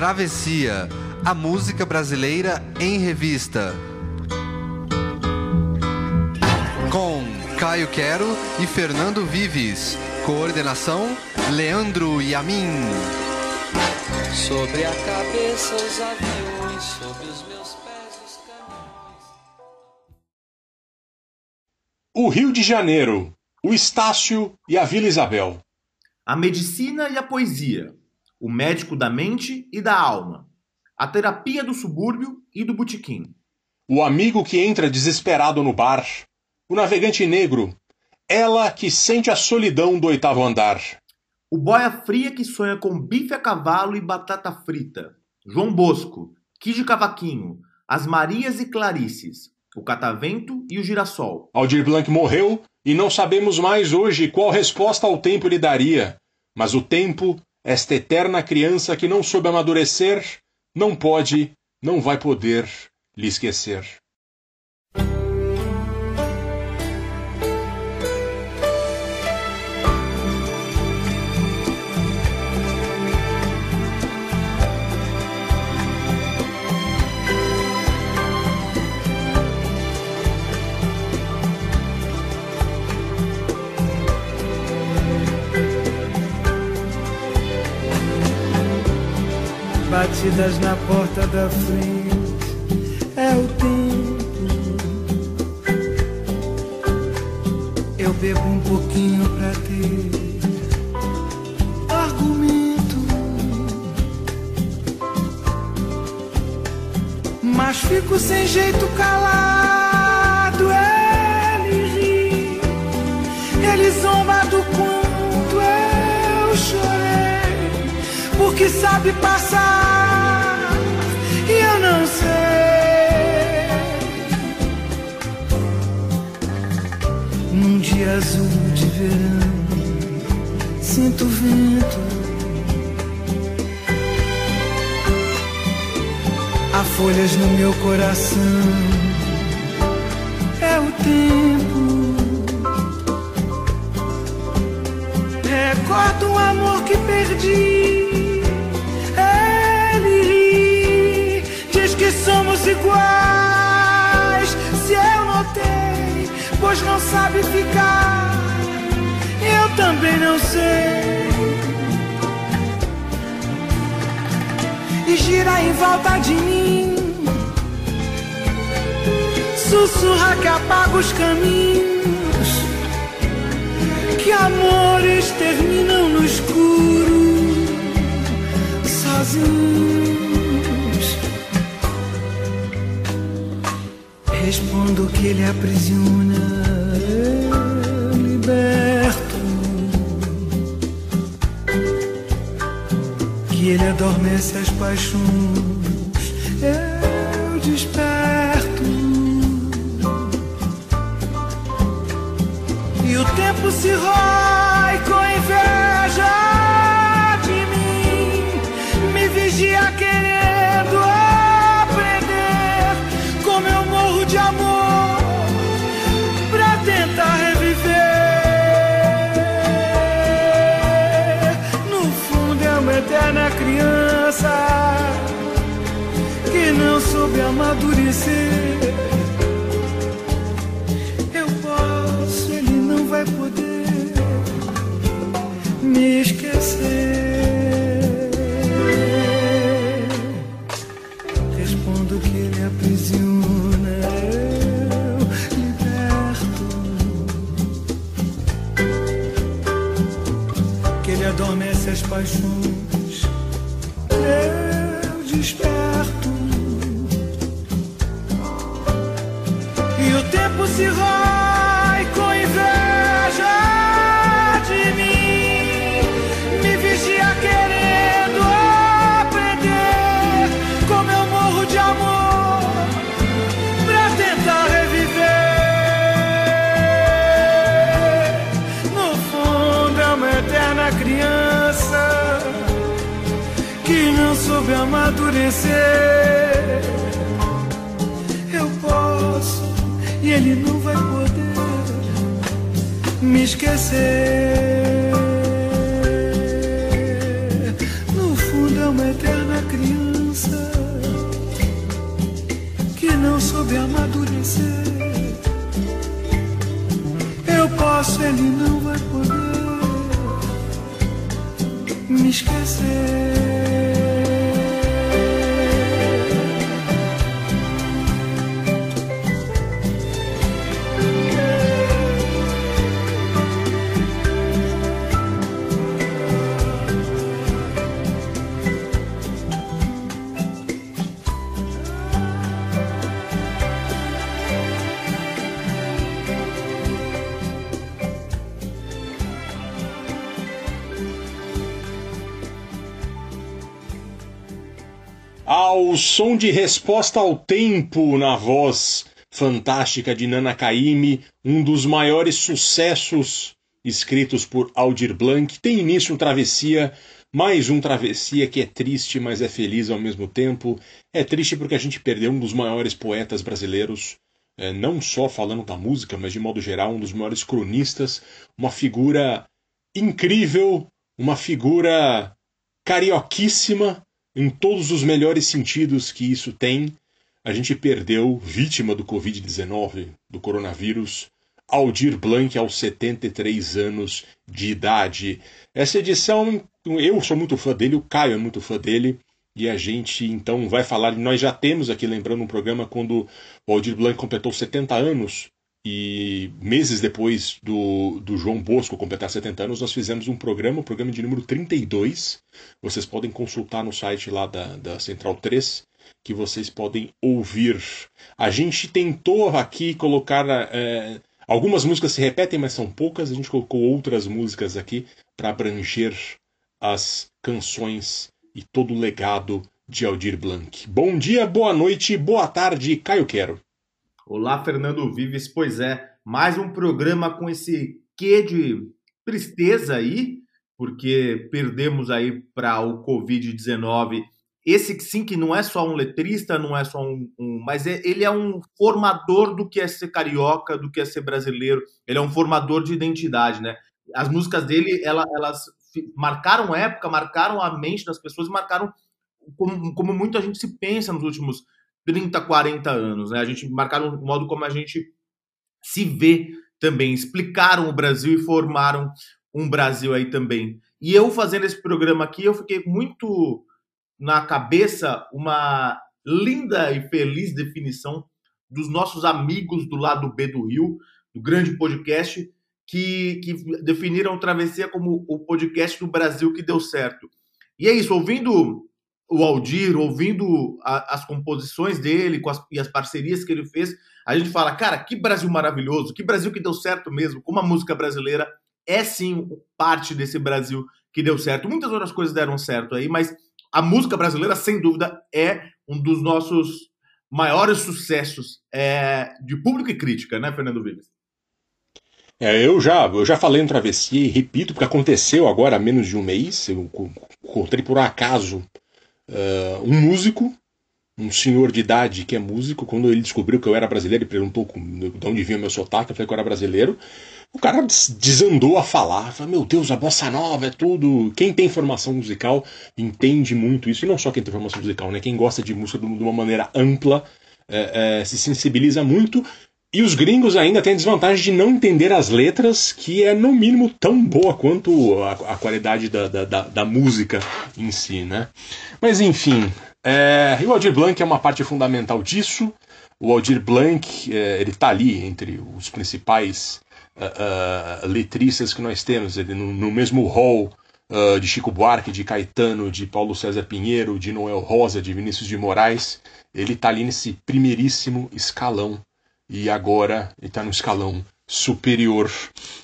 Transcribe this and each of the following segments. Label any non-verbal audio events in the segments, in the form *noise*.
Travessia, a música brasileira em revista. Com Caio Quero e Fernando Vives. Coordenação: Leandro Yamin. Sobre a cabeça os aviões, sobre os meus pés os caminhos. O Rio de Janeiro, o Estácio e a Vila Isabel. A medicina e a poesia, o médico da mente e da alma, a terapia do subúrbio e do botequim. O amigo que entra desesperado no bar, o navegante negro, ela que sente a solidão do oitavo andar. O boia fria que sonha com bife a cavalo e batata frita. João Bosco, Kid Cavaquinho, as Marias e Clarices, o Catavento e o Girassol. Aldir Blanc morreu e não sabemos mais hoje qual resposta ao tempo lhe daria. Mas o tempo, esta eterna criança que não soube amadurecer, não pode, não vai poder lhe esquecer. Batidas na porta da frente é o tempo. Eu bebo um pouquinho pra ter argumento, mas fico sem jeito calado. Ele ri, ele zomba do quanto eu chorei, porque sabe passar azul de verão, sinto o vento. Há folhas no meu coração, é o tempo. Recordo um amor que perdi. Ele ri, diz que somos iguais. Pois não sabe ficar. Eu também não sei. E gira em volta de mim. Sussurra que apaga os caminhos que amores terminam no escuro, sozinhos. Respondo que ele aprisiona, eu liberto. Que ele adormece as paixões, eu desperto. E o tempo se rói com inveja amadurecer. Eu posso, ele não vai poder me esquecer. Respondo que ele aprisiona, eu liberto. Que ele adormece as paixões, Eu posso e ele não vai poder me esquecer. No fundo é uma eterna criança que não soube amadurecer. Eu posso, ele não vai poder me esquecer. Som de resposta ao tempo na voz fantástica de Nana Caymmi, um dos maiores sucessos escritos por Aldir Blanc, tem início um Travessia, mais um Travessia que é triste, mas é feliz ao mesmo tempo. É triste porque a gente perdeu um dos maiores poetas brasileiros, é, não só falando da música, mas de modo geral, um dos maiores cronistas, uma figura incrível, uma figura carioquíssima em todos os melhores sentidos que isso tem. A gente perdeu, vítima do Covid-19, do coronavírus, Aldir Blanc aos 73 anos de idade. Essa edição, eu sou muito fã dele, o Caio é muito fã dele, e a gente então vai falar. Nós já temos aqui, lembrando, um programa quando o Aldir Blanc completou 70 anos, e meses depois do, do João Bosco completar 70 anos, nós fizemos um programa, o programa de número 32. Vocês podem consultar no site lá da, da Central 3, que vocês podem ouvir. A gente tentou aqui colocar. É, algumas músicas se repetem, mas são poucas. A gente colocou outras músicas aqui para abranger as canções e todo o legado de Aldir Blanc. Bom dia, boa noite, boa tarde, Caio Quero. Olá, Fernando Vives. Pois é, mais um programa com esse quê de tristeza aí, porque perdemos aí para o Covid-19. Esse sim que não é só um letrista, não é só um, um mas é, ele é um formador do que é ser carioca, do que é ser brasileiro. Ele é um formador de identidade, né? As músicas dele, ela, elas marcaram época, marcaram a mente das pessoas, marcaram como, como muita gente se pensa nos últimos 30, 40 anos. Né? A gente marcaram o modo como a gente se vê também. Explicaram o Brasil e formaram um Brasil aí também. E eu fazendo esse programa aqui, eu fiquei muito na cabeça uma linda e feliz definição dos nossos amigos do lado B do Rio, do grande podcast, que, que definiram Travessia como o podcast do Brasil que deu certo. E é isso, ouvindo o Aldir, ouvindo a, as composições dele as, e as parcerias que ele fez, a gente fala, cara, que Brasil maravilhoso, que Brasil que deu certo mesmo, como a música brasileira é sim parte desse Brasil que deu certo. Muitas outras coisas deram certo aí, mas a música brasileira, sem dúvida, é um dos nossos maiores sucessos é, de público e crítica, né, Fernando Vives? É, eu já, eu já falei no Travessia e repito, porque aconteceu agora há menos de um mês. Eu encontrei por acaso uh, um músico, um senhor de idade que é músico, quando ele descobriu que eu era brasileiro, ele perguntou de onde vinha meu sotaque, eu falei que eu era brasileiro. O cara desandou a falar, falou, meu Deus, a bossa nova é tudo. Quem tem formação musical entende muito isso, e não só quem tem formação musical, né? Quem gosta de música de uma maneira ampla é, é, se sensibiliza muito. E os gringos ainda têm a desvantagem de não entender as letras, que é no mínimo tão boa quanto a, a qualidade da, da, da, da, música em si, né? Mas enfim, é, o Aldir Blanc é uma parte fundamental disso. O Aldir Blanc, é, ele está ali entre os principais uh, uh, letristas que nós temos, ele no, no mesmo hall uh, de Chico Buarque, de Caetano, de Paulo César Pinheiro, de Noel Rosa, de Vinícius de Moraes. Ele está ali nesse primeiríssimo escalão e agora ele está no escalão superior.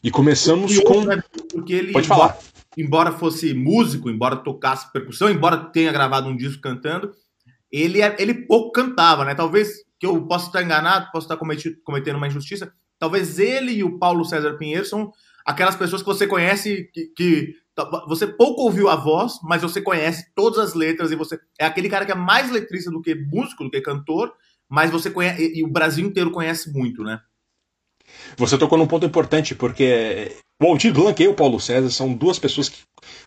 E começamos com. Né, porque ele, Pode falar. Embora, fosse músico, embora tocasse percussão, embora tenha gravado um disco cantando, ele, é, ele pouco cantava, né? Talvez que eu possa estar enganado, possa estar cometendo uma injustiça. Talvez ele e o Paulo César Pinheiro são aquelas pessoas que você conhece que, que você pouco ouviu a voz, mas você conhece todas as letras e você é aquele cara que é mais letrista do que músico, do que cantor, mas você conhece, e o Brasil inteiro conhece muito, né? Você tocou num ponto importante, porque o Aldir Blanc e o Paulo César são duas pessoas que,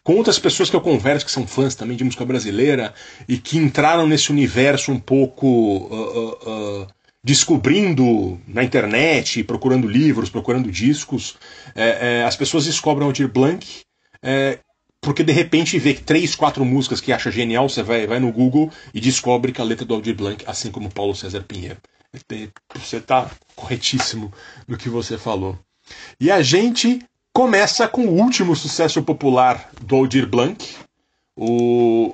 com outras pessoas que eu converso, que são fãs também de música brasileira, e que entraram nesse universo um pouco uh, uh, uh, descobrindo na internet, procurando livros, procurando discos, é, é, as pessoas descobrem Aldir Blanc é, porque de repente vê três, quatro músicas que acha genial, você vai, vai no Google e descobre que a letra do Aldir Blanc, assim como Paulo César Pinheiro. Você está corretíssimo no que você falou. E a gente começa com o último sucesso popular do Aldir Blanc, o,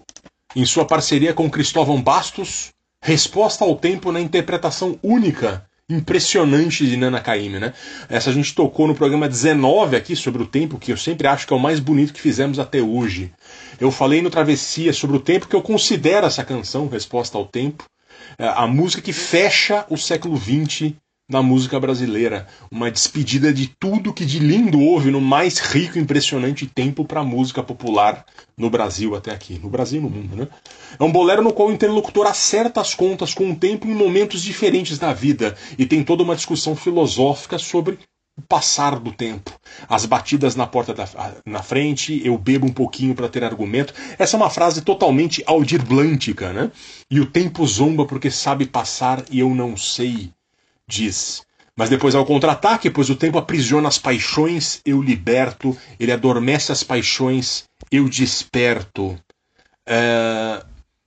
em sua parceria com Cristóvão Bastos, Resposta ao Tempo na interpretação única, impressionante de Nana Caymmi, né? Essa a gente tocou no programa 19 aqui sobre o tempo, que eu sempre acho que é o mais bonito que fizemos até hoje. Eu falei no Travessia sobre o tempo que eu considero essa canção, Resposta ao Tempo, é, a música que fecha o século XX na música brasileira. Uma despedida de tudo que de lindo houve no mais rico e impressionante tempo para a música popular no Brasil até aqui. No Brasil e no mundo, né? É um bolero no qual o interlocutor acerta as contas com o tempo em momentos diferentes da vida e tem toda uma discussão filosófica sobre o passar do tempo. As batidas na porta da, na frente, eu bebo um pouquinho para ter argumento. Essa é uma frase totalmente aldirblântica, né? E o tempo zomba porque sabe passar e eu não sei diz. Mas depois ao contra-ataque, pois o tempo aprisiona as paixões, eu liberto, ele adormece as paixões, eu desperto. É...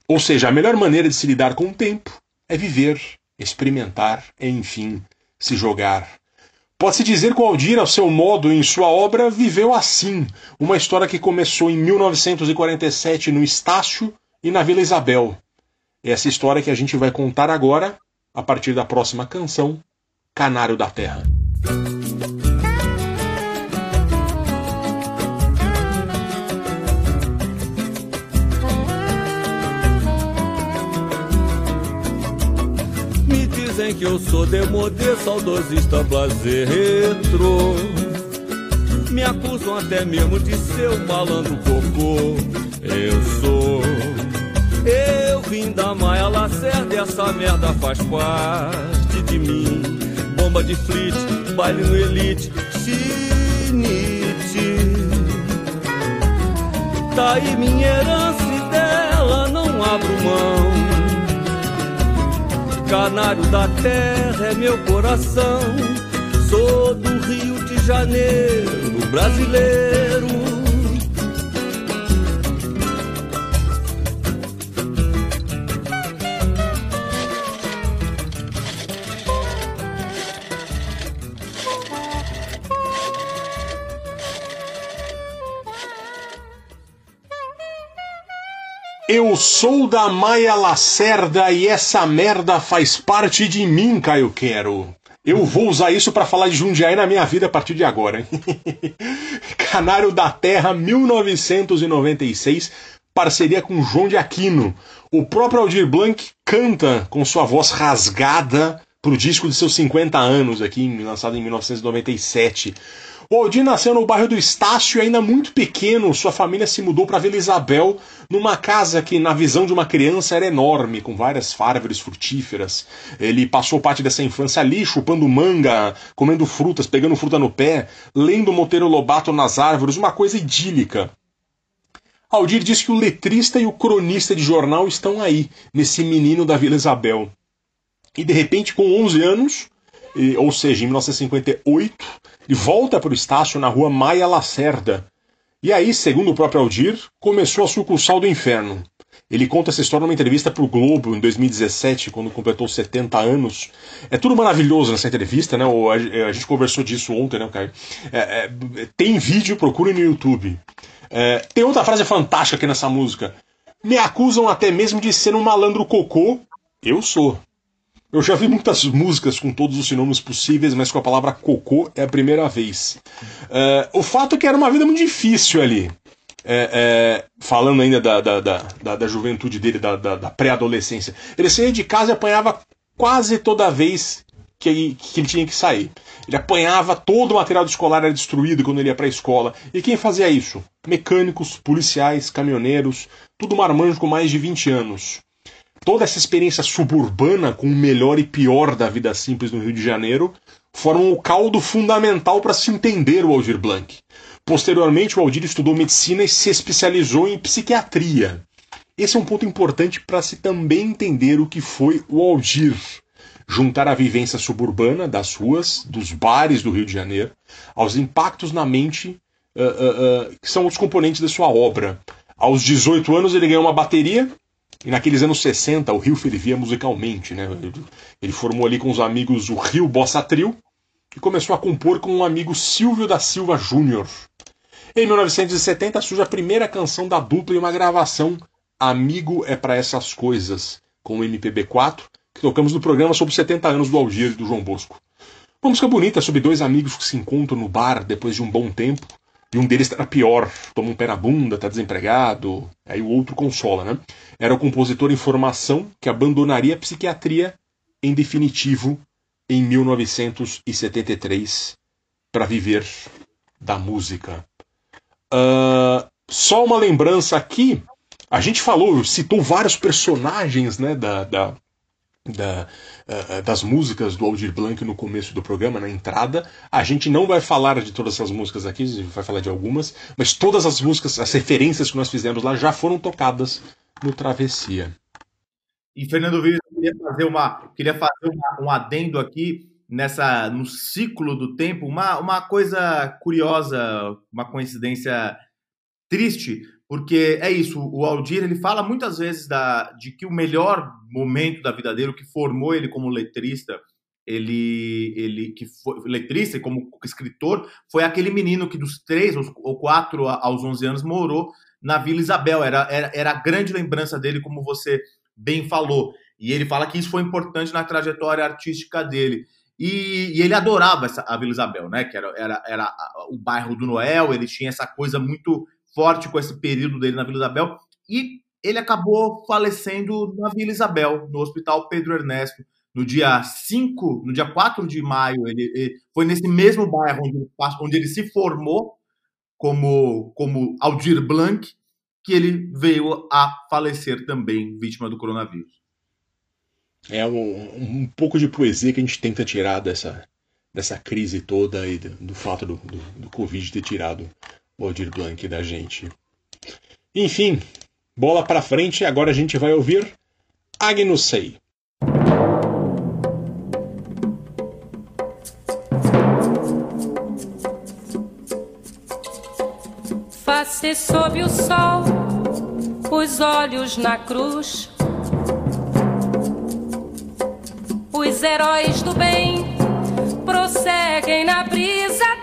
Ou seja, a melhor maneira de se lidar com o tempo é viver, experimentar, enfim, se jogar. Pode-se dizer que o Aldir, ao seu modo, em sua obra, viveu assim, uma história que começou em 1947 no Estácio e na Vila Isabel. Essa história que a gente vai contar agora a partir da próxima canção, Canário da Terra. Me dizem que eu sou demodê, saudosista, blazer, retro. Me acusam até mesmo de ser um malandro cocô. Eu sou eu vim da Maia Lacerda e essa merda faz parte de mim. Bomba de flit, baile no elite, chinite. Tá aí minha herança e dela não abro mão. Canário da terra é meu coração. Sou do Rio de Janeiro, brasileiro Eu sou da Maia Lacerda e essa merda faz parte de mim, Caio Quero. Eu vou usar isso para falar de Jundiaí na minha vida a partir de agora. *laughs* Canário da Terra, 1996, parceria com João de Aquino. O próprio Aldir Blanc canta com sua voz rasgada pro disco de seus 50 anos aqui, lançado em 1997. O Aldir nasceu no bairro do Estácio e ainda muito pequeno, sua família se mudou para Vila Isabel, numa casa que, na visão de uma criança, era enorme, com várias árvores frutíferas. Ele passou parte dessa infância ali, chupando manga, comendo frutas, pegando fruta no pé, lendo Monteiro Lobato nas árvores, uma coisa idílica. Aldir diz que o letrista e o cronista de jornal estão aí, nesse menino da Vila Isabel. E de repente, com 11 anos, ou seja, em 1958, e volta para o estácio na rua Maia Lacerda. E aí, segundo o próprio Aldir, começou a sucursal do inferno. Ele conta essa história numa entrevista para o Globo em 2017, quando completou 70 anos. É tudo maravilhoso nessa entrevista, né? A gente conversou disso ontem, né, Caio? É, é, tem vídeo, procure no YouTube. É, tem outra frase fantástica aqui nessa música. Me acusam até mesmo de ser um malandro cocô. Eu sou. Eu já vi muitas músicas com todos os sinônimos possíveis, mas com a palavra cocô é a primeira vez. Uh, o fato é que era uma vida muito difícil ali. É, é, falando ainda da, da, da, da, juventude dele, da, da, pré-adolescência. Ele saía de casa e apanhava quase toda vez que que ele tinha que sair. Ele apanhava, todo o material escolar era destruído quando ele ia para a escola. E quem fazia isso? Mecânicos, policiais, caminhoneiros, tudo marmanjo com mais de 20 anos toda essa experiência suburbana com o melhor e pior da vida simples no Rio de Janeiro formam o caldo fundamental para se entender o Aldir Blanc. Posteriormente, o Aldir estudou medicina e se especializou em psiquiatria. Esse é um ponto importante para se também entender o que foi o Aldir. juntar a vivência suburbana das ruas, dos bares do Rio de Janeiro, aos impactos na mente uh, uh, uh, que são os componentes da sua obra. Aos 18 anos ele ganhou uma bateria e naqueles anos 60 o Rio fervia musicalmente. Né? Ele formou ali com os amigos o Rio Bossa Trio e começou a compor com um amigo Silvio da Silva Júnior. Em 1970 surge a primeira canção da dupla em uma gravação Amigo é para essas coisas, com o MPB4, que tocamos no programa sobre 70 anos do Aldir e do João Bosco. Uma música bonita sobre dois amigos que se encontram no bar depois de um bom tempo, e um deles está pior, toma um pé na bunda, está desempregado, aí o outro consola, né? Era o compositor em formação que abandonaria a psiquiatria em definitivo em 1973 para viver da música. Uh, só uma lembrança aqui a gente falou, citou vários personagens né, da, da, da uh, das músicas do Aldir Blanc no começo do programa, na entrada. A gente não vai falar de todas essas músicas aqui, vai falar de algumas, mas todas as músicas, as referências que nós fizemos lá já foram tocadas no Travessia. E Fernando Vives, eu queria fazer, uma, queria fazer uma, um adendo aqui nessa no ciclo do tempo, uma, uma coisa curiosa, uma coincidência triste, porque é isso, o Aldir ele fala muitas vezes da, de que o melhor momento da vida dele, o que formou ele como letrista, ele, ele que foi letrista e como escritor, foi aquele menino que dos três ou quatro aos onze anos morou na Vila Isabel. Era, era, era a grande lembrança dele, como você bem falou. E ele fala que isso foi importante na trajetória artística dele. E, e, ele adorava essa, a Vila Isabel, né? Que era, era, era o bairro do Noel, ele tinha essa coisa muito forte com esse período dele na Vila Isabel, e ele acabou falecendo na Vila Isabel, no Hospital Pedro Ernesto, no dia 5, no dia 4 de maio. Ele, ele foi nesse mesmo bairro onde, onde ele se formou como, como Aldir Blanc, que ele veio a falecer também, vítima do coronavírus. É um, um pouco de poesia que a gente tenta tirar dessa, dessa crise toda e do, do fato do, do, do Covid ter tirado Aldir Blanc da gente. Enfim, bola para frente, agora a gente vai ouvir Agnus Sei. Face sob o sol, os olhos na cruz. Os heróis do bem prosseguem na brisa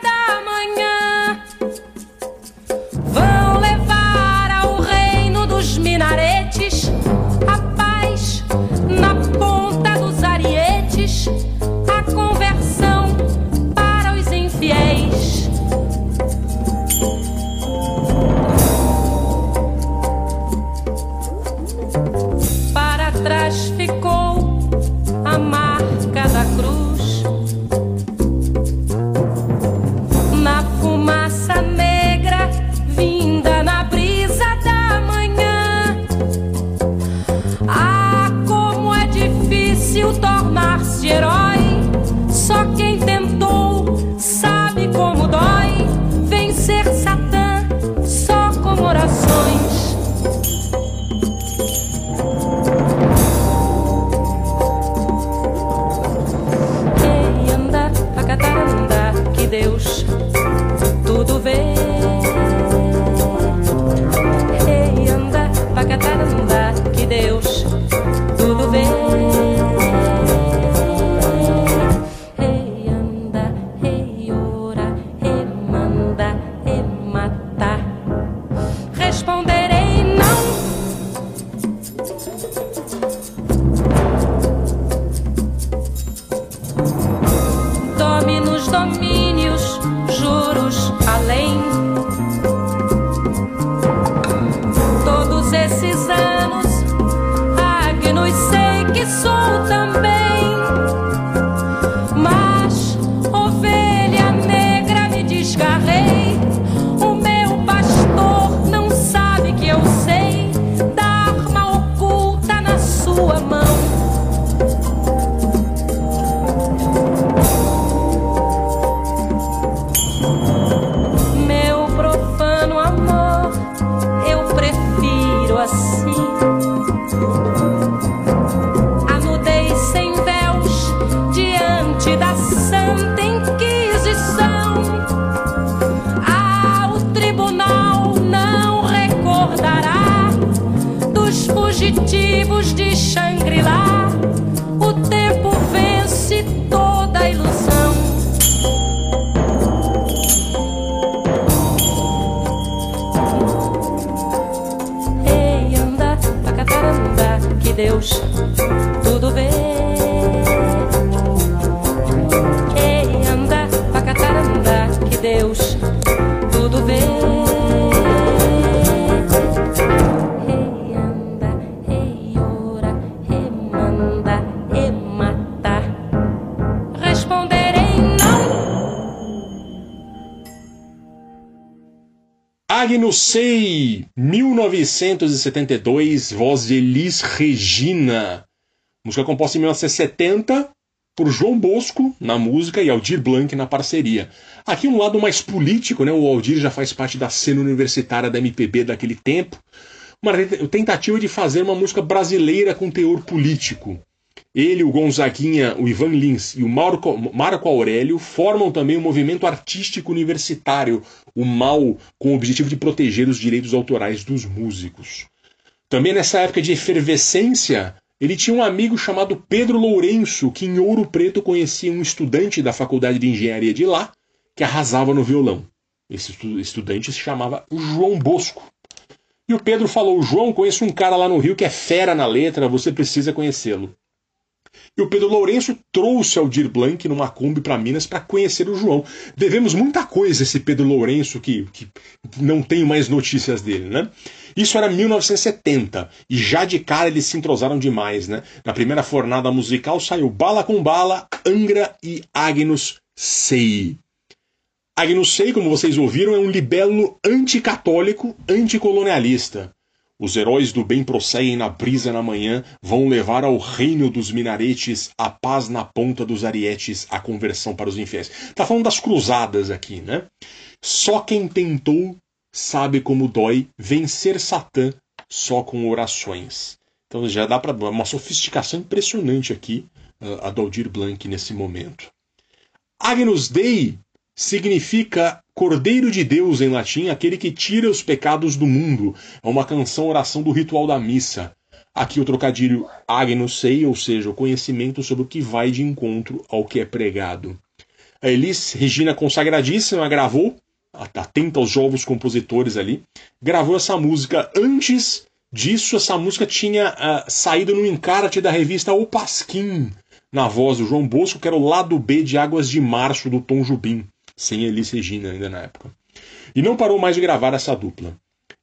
Sei, 1972, voz de Elis Regina. Música composta em 1970 por João Bosco na música e Aldir Blanc na parceria. Aqui um lado mais político, né? O Aldir já faz parte da cena universitária da MPB daquele tempo. Uma tentativa de fazer uma música brasileira com teor político. Ele, o Gonzaguinha, o Ivan Lins e o Marco, Marco Aurélio formam também um movimento artístico universitário, o MAU, com o objetivo de proteger os direitos autorais dos músicos. Também nessa época de efervescência, ele tinha um amigo chamado Pedro Lourenço, que em Ouro Preto conhecia um estudante da Faculdade de Engenharia de lá, que arrasava no violão. Esse estu- estudante se chamava João Bosco. E o Pedro falou: João, conheço um cara lá no Rio que é fera na letra, você precisa conhecê-lo. E o Pedro Lourenço trouxe Aldir Blanc numa Kombi para Minas para conhecer o João. Devemos muita coisa a esse Pedro Lourenço que, que não tenho mais notícias dele, né? Isso era 1970 e já de cara eles se entrosaram demais, né? Na primeira fornada musical saiu Bala com Bala, Angra e Agnus Sei. Agnus Sei, como vocês ouviram, é um libelo anticatólico, anticolonialista. Os heróis do bem prosseguem na brisa na manhã, vão levar ao reino dos minaretes a paz na ponta dos arietes, a conversão para os infiéis. Tá falando das cruzadas aqui, né? Só quem tentou sabe como dói vencer Satã só com orações. Então já dá para uma sofisticação impressionante aqui uh, a do Aldir Blanc nesse momento. Agnus Dei significa Cordeiro de Deus em latim, aquele que tira os pecados do mundo. É uma canção oração do ritual da missa. Aqui o trocadilho Agnus Sei, ou seja, o conhecimento sobre o que vai de encontro ao que é pregado. A Elis Regina Consagradíssima gravou, atenta aos jovens compositores ali, gravou essa música antes disso. Essa música tinha uh, saído no encarte da revista O Pasquim, na voz do João Bosco, que era o lado B de Águas de Março do Tom Jubim sem Elis Regina ainda na época. E não parou mais de gravar essa dupla.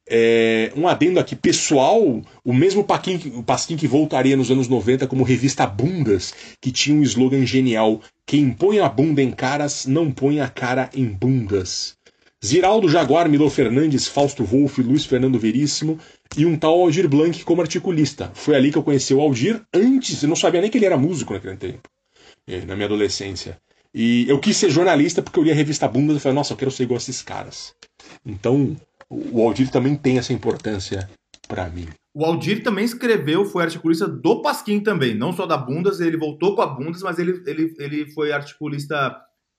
É, um adendo aqui pessoal, o mesmo Paquim, o Pasquim que voltaria nos anos 90 como revista Bundas, que tinha um slogan genial: Quem põe a bunda em caras, não põe a cara em bundas. Ziraldo Jaguar, Milo Fernandes, Fausto Wolff, Luiz Fernando Veríssimo e um tal Aldir Blanc como articulista. Foi ali que eu conheci o Aldir antes, eu não sabia nem que ele era músico naquele tempo, na minha adolescência. E eu quis ser jornalista porque eu li a revista Bundas e falei, nossa, eu quero ser igual a esses caras. Então, o Aldir também tem essa importância para mim. O Aldir também escreveu, foi articulista do Pasquim também, não só da Bundas, ele voltou com a Bundas, mas ele, ele, ele foi articulista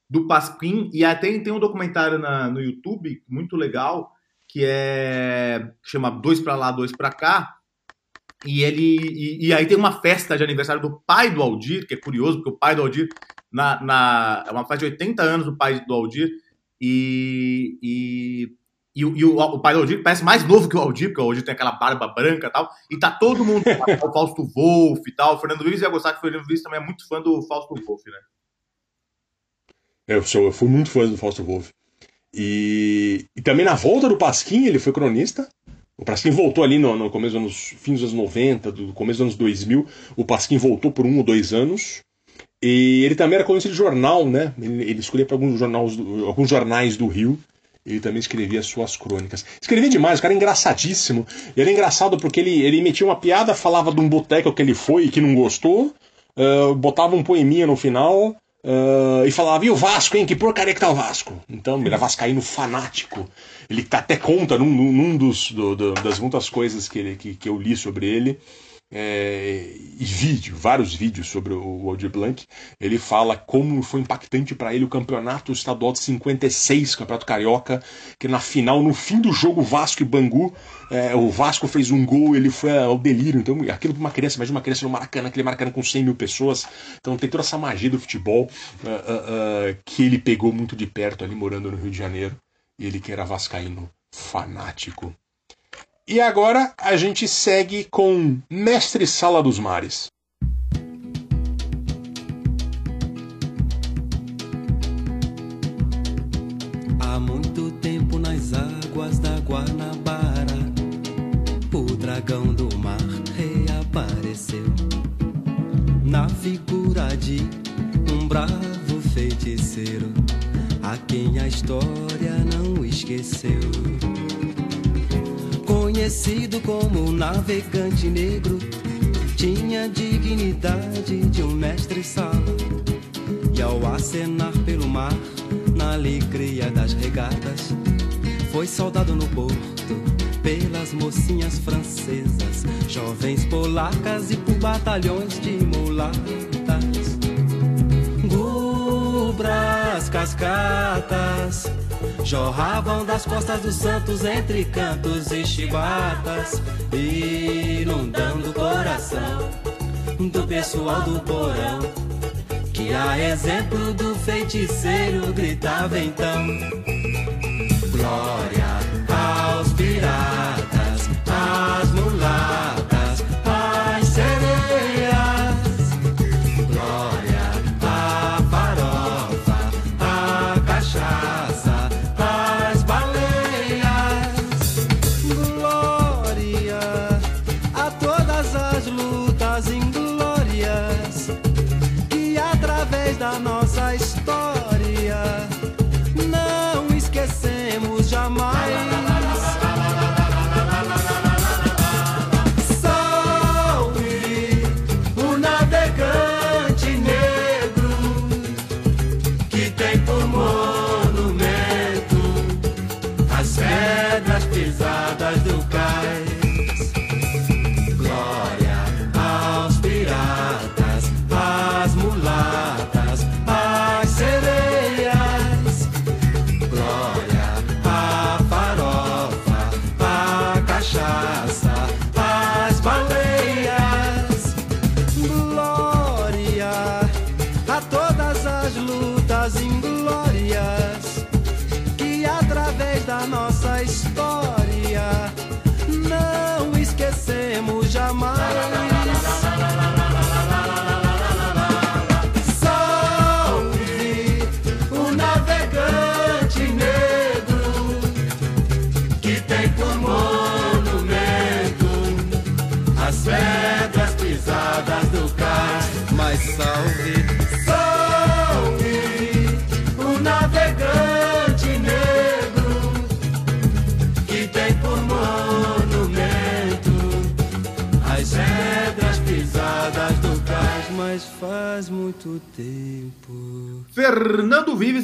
do Pasquim, e até tem um documentário na, no YouTube muito legal, que é chama Dois para Lá, Dois para Cá, e ele e, e, aí tem uma festa de aniversário do pai do Aldir, que é curioso, porque o pai do Aldir na, na, é uma festa de 80 anos do pai do Aldir, e, e, e, e o, o, pai do Aldir parece mais novo que o Aldir, porque o Aldir tem aquela barba branca e tal, e tá todo mundo, o Fausto Wolff e tal, o Fernando Vives ia gostar que o Fernando Vives também é muito fã do Fausto Wolff, né? Eu, sou, eu fui muito fã do Fausto Wolff. E, e também na volta do Pasquim, ele foi cronista, o Pasquim voltou ali no, no começo dos anos, fins dos anos 90, do começo dos anos 2000. O Pasquim voltou por um ou dois anos. E ele também era colunista de jornal, né? Ele, ele escolhia para alguns, jornais do, alguns jornais do Rio. Ele também escrevia suas crônicas. Escrevia demais, o cara é engraçadíssimo. E era engraçado porque ele, ele metia uma piada, falava de um boteco que ele foi e que não gostou, uh, botava um poeminha no final, Uh, e falava, e o Vasco, hein? Que porcaria que tá o Vasco? Então, ele é vascaíno fanático. Ele até conta num, num dos, do, do, das muitas coisas que, ele, que, que eu li sobre ele. É, e vídeo, vários vídeos sobre o Aldir Blanc. Ele fala como foi impactante para ele o campeonato estadual de 56, Campeonato Carioca, que na final, no fim do jogo Vasco e Bangu, é, o Vasco fez um gol, ele foi ao delírio. Então, aquilo para uma criança, imagina uma criança no Maracanã, aquele Maracanã com 100 mil pessoas. Então, tem toda essa magia do futebol uh, uh, uh, que ele pegou muito de perto ali, morando no Rio de Janeiro. Ele que era vascaíno fanático. E agora a gente segue com Mestre Sala dos Mares. Há muito tempo nas águas da Guanabara, o dragão do mar reapareceu na figura de um bravo feiticeiro, a quem a história não esqueceu. Conhecido como navegante negro, tinha dignidade de um mestre-sala. E ao acenar pelo mar, na alegria das regatas, foi soldado no porto pelas mocinhas francesas, jovens polacas e por batalhões de mulatas. Gubras, cascatas, jorravam das costas dos santos entre cantos e chibatas, inundando o coração do pessoal do porão. Que a exemplo do feiticeiro gritava então Glória aos piratas, às mulatas,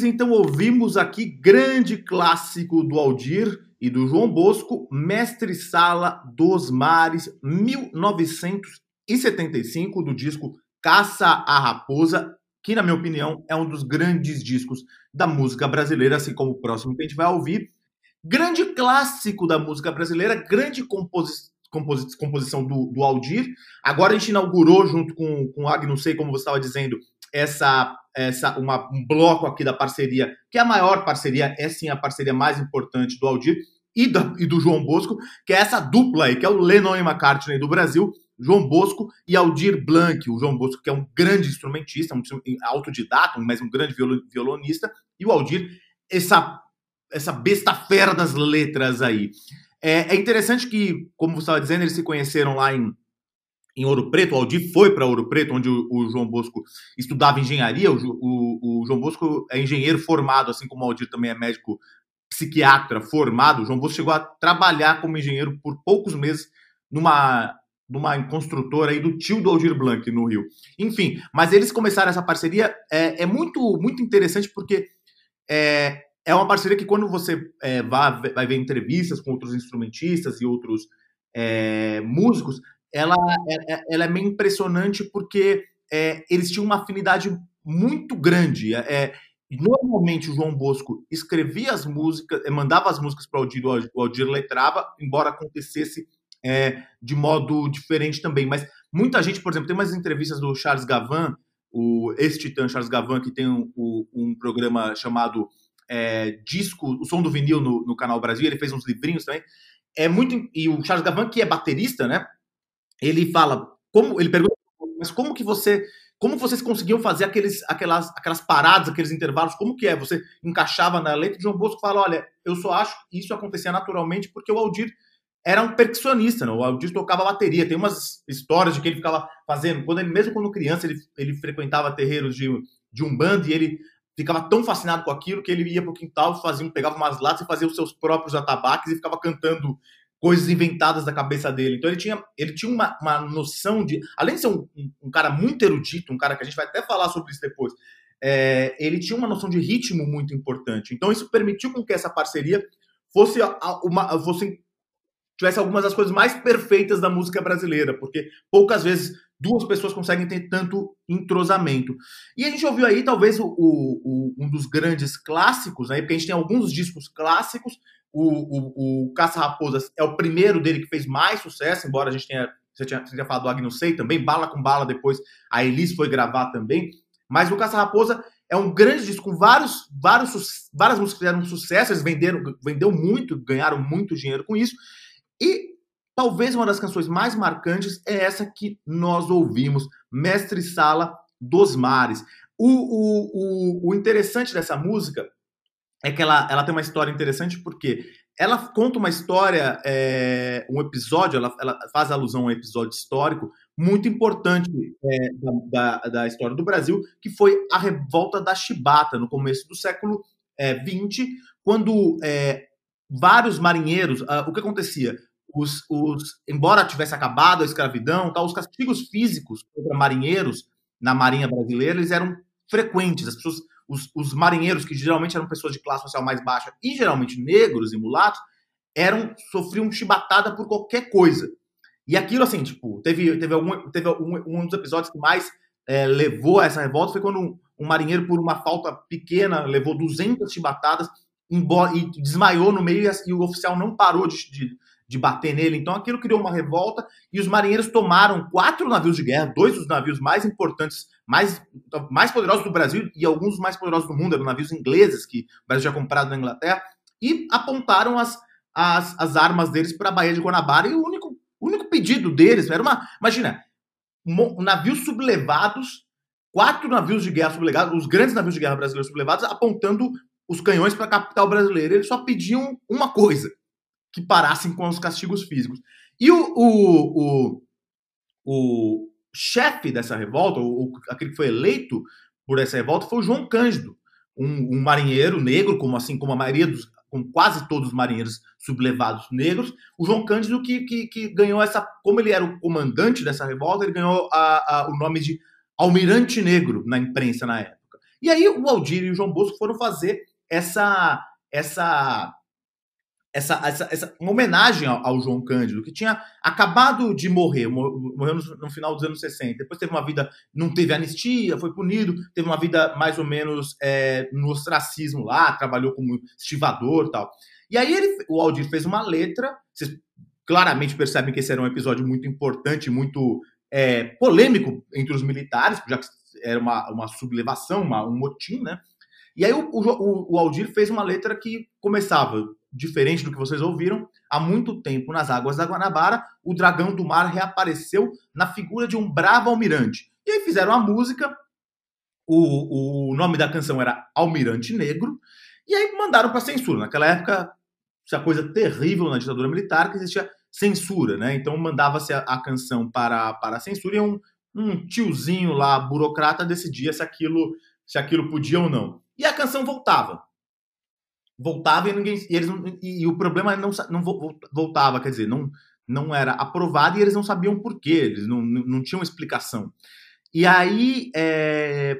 Então ouvimos aqui grande clássico do Aldir e do João Bosco, Mestre Sala dos Mares, 1975, do disco Caça a Raposa, que na minha opinião é um dos grandes discos da música brasileira, assim como o próximo que a gente vai ouvir. Grande clássico da música brasileira, grande composi composi composição do, do Aldir. Agora a gente inaugurou junto com, com o Agno Sei, como você estava dizendo, essa, essa uma, um bloco aqui da parceria, que é a maior parceria, é sim a parceria mais importante do Aldir e, da, e do João Bosco, que é essa dupla aí, que é o Lennon e McCartney do Brasil, João Bosco e Aldir Blanc. O João Bosco, que é um grande instrumentista, um autodidata, mas um grande violonista, e o Aldir, essa, essa besta fera das letras aí. É, é interessante que, como você estava dizendo, eles se conheceram lá em, em Ouro Preto, o Aldir foi para Ouro Preto, onde o, o, João Bosco estudava engenharia. O, o, o, João Bosco é engenheiro formado, assim como o Aldir também é médico psiquiatra formado. O João Bosco chegou a trabalhar como engenheiro por poucos meses numa, numa construtora aí do tio do Aldir Blanc no Rio. Enfim, mas eles começaram essa parceria. É, é muito, muito interessante porque é, é uma parceria que quando você é, vai, vai ver entrevistas com outros instrumentistas e outros é, músicos, ela, é- ela é meio impressionante porque é, eles tinham uma afinidade muito grande. É, normalmente o João Bosco escrevia as músicas, eh, mandava as músicas para o Aldir, o Aldir letrava, embora acontecesse é, de modo diferente também. Mas muita gente, por exemplo, tem umas entrevistas do Charles Gavan, o ex-titã Charles Gavan, que tem um, um- um programa chamado é, Disco, o Som do Vinil no, no Canal Brasil, ele fez uns livrinhos também. É muito. E o Charles Gavan, que é baterista, né? Ele fala, como ele pergunta, mas como que você, como vocês conseguiam fazer aqueles, aquelas, aquelas paradas, aqueles intervalos? Como que é? Você encaixava na letra? João Bosco fala, olha, eu só acho que isso acontecia naturalmente porque o Aldir era um percussionista, né? o Aldir tocava bateria. Tem umas histórias de que ele ficava fazendo, quando ele, mesmo quando criança, ele, ele frequentava terreiros de, de umbanda e ele ficava tão fascinado com aquilo que ele ia pro quintal, fazia, pegava umas latas e fazia os seus próprios atabaques e ficava cantando coisas inventadas da cabeça dele. Então ele tinha, ele tinha uma, uma noção de. Além de ser um, um- um cara muito erudito, um cara que a gente vai até falar sobre isso depois, é, ele tinha uma noção de ritmo muito importante. Então isso permitiu com que essa parceria fosse uma. Fosse, tivesse algumas das coisas mais perfeitas da música brasileira, porque poucas vezes duas pessoas conseguem ter tanto entrosamento. E a gente ouviu aí, talvez, o- o- um dos grandes clássicos, né? Porque a gente tem alguns discos clássicos. O, o, o Caça Raposas é o primeiro dele que fez mais sucesso, embora a gente tenha. Você tinha, você tinha falado do Agno Sei também, Bala com Bala, depois a Elis foi gravar também. Mas o Caça Raposa é um grande disco com vários, vários, várias músicas fizeram sucesso, eles venderam, vendeu muito, ganharam muito dinheiro com isso. E talvez uma das canções mais marcantes é essa que nós ouvimos, Mestre Sala dos Mares. O, o, o, o interessante dessa música é que ela, ela tem uma história interessante porque ela conta uma história, é, um episódio, ela, ela faz alusão a um episódio histórico muito importante é, da, da, história do Brasil, que foi a revolta da Chibata, no começo do século XX, quando é, vários marinheiros, ah, o que acontecia? Os, os, embora tivesse acabado a escravidão, tal, os castigos físicos contra marinheiros na Marinha Brasileira eles eram frequentes. As pessoas, os, os marinheiros, que geralmente eram pessoas de classe social mais baixa e geralmente negros e mulatos, eram sofriam chibatada por qualquer coisa. E aquilo, assim, tipo, teve, teve, algum, teve um, um dos episódios que mais é, levou a essa revolta foi quando um, um marinheiro, por uma falta pequena, levou 200 chibatadas embora, e desmaiou no meio e, e o oficial não parou de, de, de bater nele. Então aquilo criou uma revolta e os marinheiros tomaram quatro navios de guerra, dois dos navios mais importantes, mais, mais poderosos do Brasil e alguns dos mais poderosos do mundo, eram navios ingleses que o Brasil tinha comprado na Inglaterra, e apontaram as, as, as armas deles para a Baía de Guanabara. E o único, único pedido deles era uma. Imagina, navios sublevados, quatro navios de guerra sublevados, os grandes navios de guerra brasileiros sublevados, apontando os canhões para a capital brasileira. Eles só pediam uma coisa: que parassem com os castigos físicos. E o, o, o, o chefe dessa revolta, o, aquele que foi eleito por essa revolta, foi o João Cândido, um, um marinheiro negro, como assim como a maioria dos, como quase todos os marinheiros sublevados negros, o João Cândido que, que, que ganhou essa, como ele era o comandante dessa revolta, ele ganhou a, a- o nome de Almirante Negro na imprensa na época. E aí o Aldir e o João Bosco foram fazer essa essa essa, essa, essa uma homenagem ao, ao João Cândido, que tinha acabado de morrer, mo- morreu no, no final dos anos 60. Depois teve uma vida, não teve anistia, foi punido, teve uma vida mais ou menos é, no ostracismo lá, trabalhou como estivador tal. E aí ele, o Aldir fez uma letra, vocês claramente percebem que esse era um episódio muito importante, muito é, polêmico entre os militares, já que era uma, uma sublevação, uma, um motim, né? E aí o, o, o Aldir fez uma letra que começava, diferente do que vocês ouviram, há muito tempo nas águas da Guanabara, o dragão do mar reapareceu na figura de um bravo almirante. E aí fizeram a música, o, o nome da canção era Almirante Negro, e aí mandaram para censura. Naquela época, essa coisa terrível na ditadura militar, que existia censura, né? Então mandava-se a, a canção para, para a censura e um, um tiozinho lá, burocrata, decidia se aquilo, se aquilo podia ou não. E a canção voltava. Voltava e ninguém. E, eles, não- e, e o problema não, não vo- voltava, quer dizer, não, não era aprovado e eles não sabiam por quê, eles não, não, não tinham explicação. E aí, é,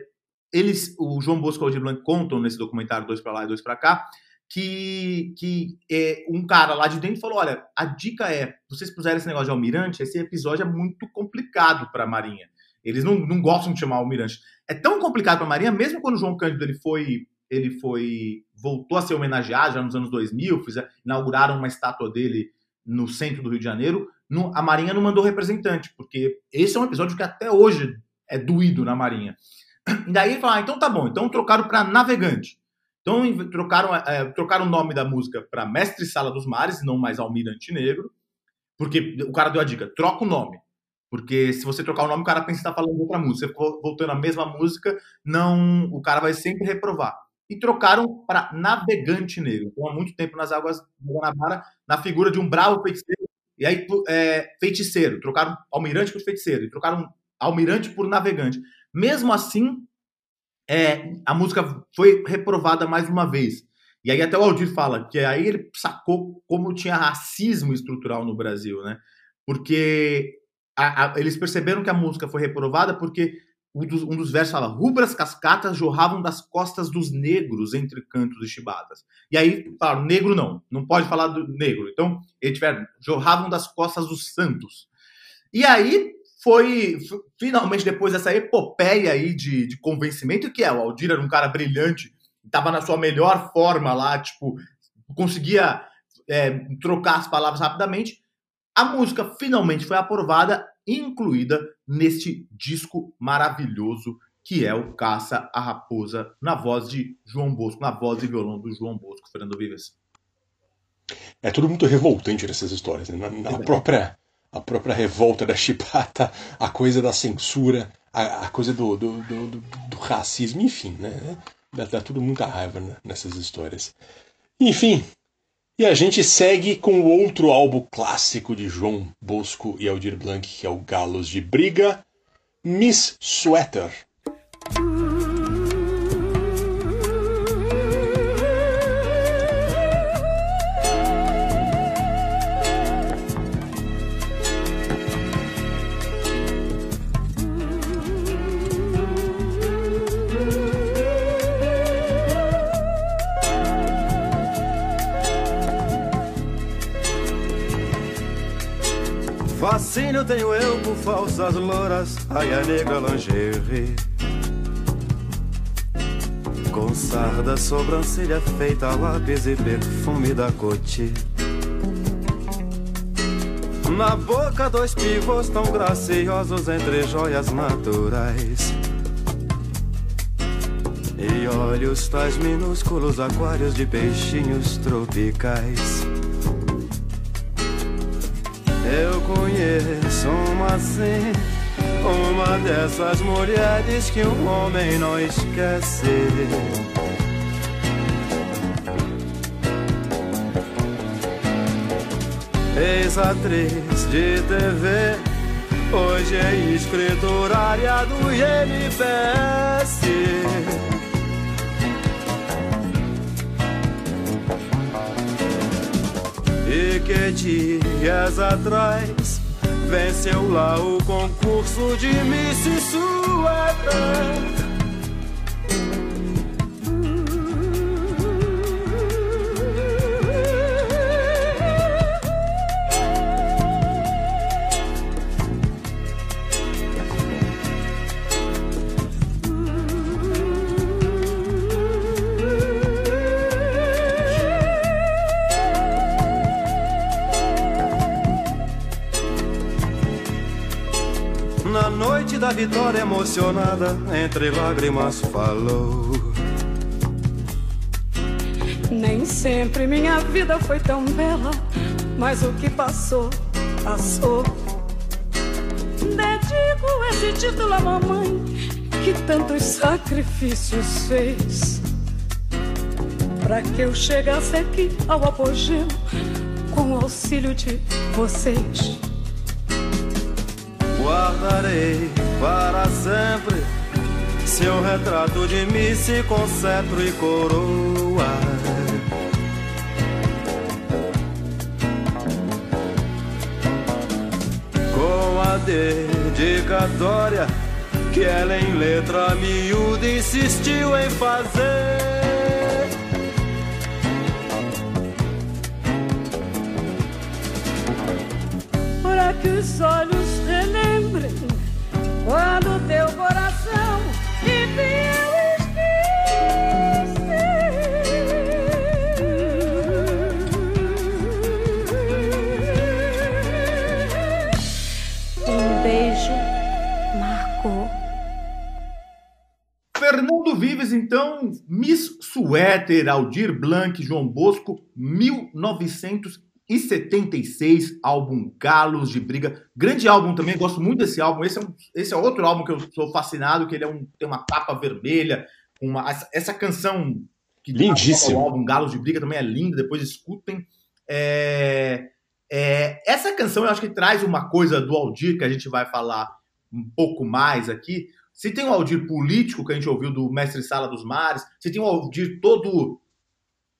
eles, o João Bosco e Aldir Blanc contam nesse documentário Dois para Lá e Dois para Cá, que, que é, um cara lá de dentro falou: olha, a dica é, vocês puserem esse negócio de almirante, esse episódio é muito complicado para a Marinha. Eles não, não gostam de chamar almirante. É tão complicado para a Marinha, mesmo quando o João Cândido ele foi, ele foi, voltou a ser homenageado já nos anos 2000, fiz, inauguraram uma estátua dele no centro do Rio de Janeiro. não- a Marinha não mandou representante, porque esse é um episódio que até hoje é doído na Marinha. E daí ele falou: ah, então tá bom, então trocaram para navegante. Então trocaram, é, trocaram o nome da música para Mestre Sala dos Mares, não mais Almirante Negro, porque o cara deu a dica: troca o nome. Porque se você trocar o nome, o cara pensa que está falando outra música. Você ficou voltando a mesma música, não, o cara vai sempre reprovar. E trocaram para Navegante Negro. Então, há muito tempo nas águas do Guanabara, na figura de um bravo feiticeiro. E aí, é, feiticeiro. Trocaram almirante por feiticeiro. E trocaram almirante por navegante. Mesmo assim, é, a música foi reprovada mais uma vez. E aí até o Aldir fala que aí ele sacou como tinha racismo estrutural no Brasil, né? Porque a- a- eles perceberam que a música foi reprovada porque um dos, um dos versos fala rubras cascatas jorravam das costas dos negros entre cantos e chibatas. E aí falaram, negro não, não pode falar do negro. Então, eles tiveram, jorravam das costas dos santos. E aí foi, finalmente, depois dessa epopeia aí de, de convencimento, que é, o Aldir era um cara brilhante, estava na sua melhor forma lá, tipo, conseguia é, trocar as palavras rapidamente. A música finalmente foi aprovada, incluída neste disco maravilhoso que é o Caça a Raposa, na voz de João Bosco, na voz e violão do João Bosco, Fernando Vives. É tudo muito revoltante nessas histórias. Né? Na, na própria, a própria revolta da chipata, a coisa da censura, a, a coisa do, do, do, do- do racismo, enfim, né? Dá, dá tudo muita raiva né, nessas histórias. Enfim, e a gente segue com o outro álbum clássico de João Bosco e Aldir Blanc, que é o Galos de Briga, Miss Sweater. Fascínio tenho eu por falsas louras, raia negra lingerie. Com sarda, sobrancelha feita a lápis e perfume da Coty. Na boca, dois pivôs tão graciosos entre joias naturais. E olhos tais minúsculos aquários de peixinhos tropicais. Eu conheço uma assim, uma dessas mulheres que um homem não esquece. Ex-atriz de TV, hoje é escriturária do INPS. Que dias atrás venceu lá o concurso de Miss Suéter. Vitória emocionada, entre lágrimas falou. Nem sempre minha vida foi tão bela, mas o que passou, passou. Dedico esse título à mamãe, que tantos sacrifícios fez. Pra que eu chegasse aqui ao apogeu, com o auxílio de vocês. Guardarei para sempre. Seu retrato de mim se concepro e coroa. Com a dedicatória que ela em letra miúda insistiu em fazer. que sol quando teu coração vivia Um beijo marcou. Fernando Vives, então, Miss Suéter, Aldir Blanc, João Bosco, 1976, álbum Galos de Briga. Grande álbum também, gosto muito desse álbum. Esse é, um- esse é outro álbum que eu sou fascinado, que ele é um, tem uma capa vermelha, uma, essa, essa canção que dá Lindíssimo. ao álbum Galos de Briga também é linda, depois escutem. É, é, essa canção eu acho que traz uma coisa do Aldir que a gente vai falar um pouco mais aqui. Se tem o Aldir político que a gente ouviu do Mestre Sala dos Mares, se tem o Aldir todo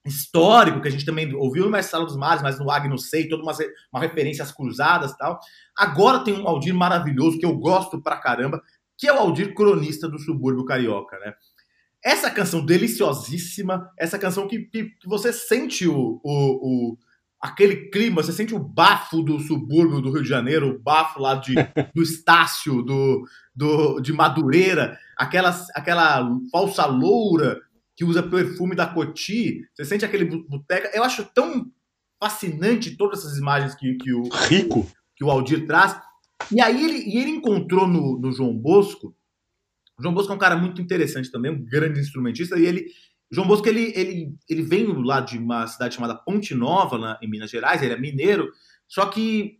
histórico que a gente também ouviu no Mestre Sala dos Mares, mas no Agno Sei, toda uma, uma referência às cruzadas e tal. Agora tem um Aldir maravilhoso que eu gosto pra caramba, que é o Aldir cronista do subúrbio carioca, né? Essa canção deliciosíssima, essa canção que, que, que você sente o, o, o- aquele clima, você sente o bafo do subúrbio do Rio de Janeiro, o bafo lá de, *laughs* do Estácio, do, do, de Madureira, aquela, aquela falsa loura que usa perfume da Coty, você sente aquele boteca. Eu acho tão fascinante todas essas imagens que, que, o, Rico. que o Aldir traz. E aí ele, e ele encontrou no, no João Bosco. O João Bosco é um cara muito interessante também, um grande instrumentista, e ele. o João Bosco ele, ele, ele vem lá de uma cidade chamada Ponte Nova, na- em Minas Gerais, ele é mineiro, só que,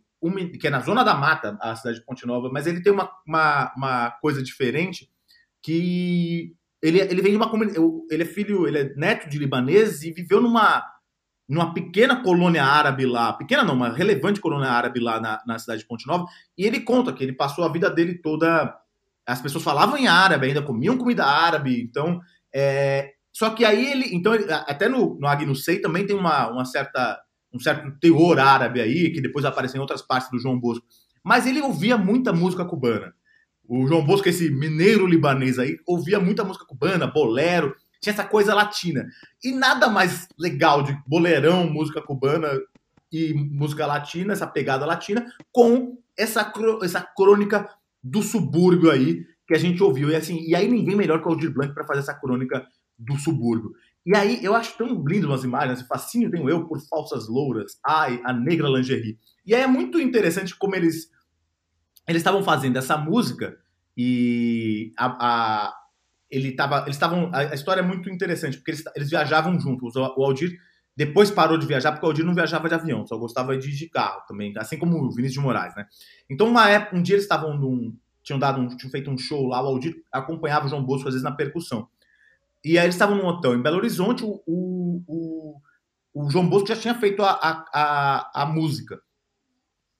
que é na Zona da Mata, a cidade de Ponte Nova, mas ele tem uma, uma, uma coisa diferente que ele, ele vem de uma comunidade. Ele é filho, ele é neto de libaneses e viveu numa, numa pequena colônia árabe lá, pequena não, uma relevante colônia árabe lá na, na cidade de Ponte Nova, e ele conta que ele passou a vida dele toda. As pessoas falavam em árabe, ainda comiam comida árabe, então. é, só que aí ele. Então, ele- até no, no Agno Sei também tem uma, uma certa, um certo teor árabe aí, que depois aparece em outras partes do João Bosco. Mas ele ouvia muita música cubana. O João Bosco, esse mineiro libanês aí, ouvia muita música cubana, bolero, tinha essa coisa latina. E nada mais legal de bolerão, música cubana e música latina, essa pegada latina, com essa, essa crônica do subúrbio aí que a gente ouviu. E, assim, e aí ninguém melhor que o Aldir Blanc para fazer essa crônica do subúrbio. E aí eu acho tão lindo as imagens, fascínio tenho eu por falsas louras, ai, a negra lingerie. E aí é muito interessante como eles eles estavam fazendo essa música e a, a- ele tava, eles estavam a, história é muito interessante porque eles, eles viajavam juntos. O, o Aldir depois parou de viajar porque o Aldir não viajava de avião, só gostava de, de carro também, assim como o Vinícius de Moraes, né? Então uma época, um dia eles estavam num tinham dado um, tinham feito um show lá, o Aldir acompanhava o João Bosco às vezes na percussão. E aí eles estavam num hotel em Belo Horizonte, o, o, o, o João Bosco já tinha feito a, a, a, a música.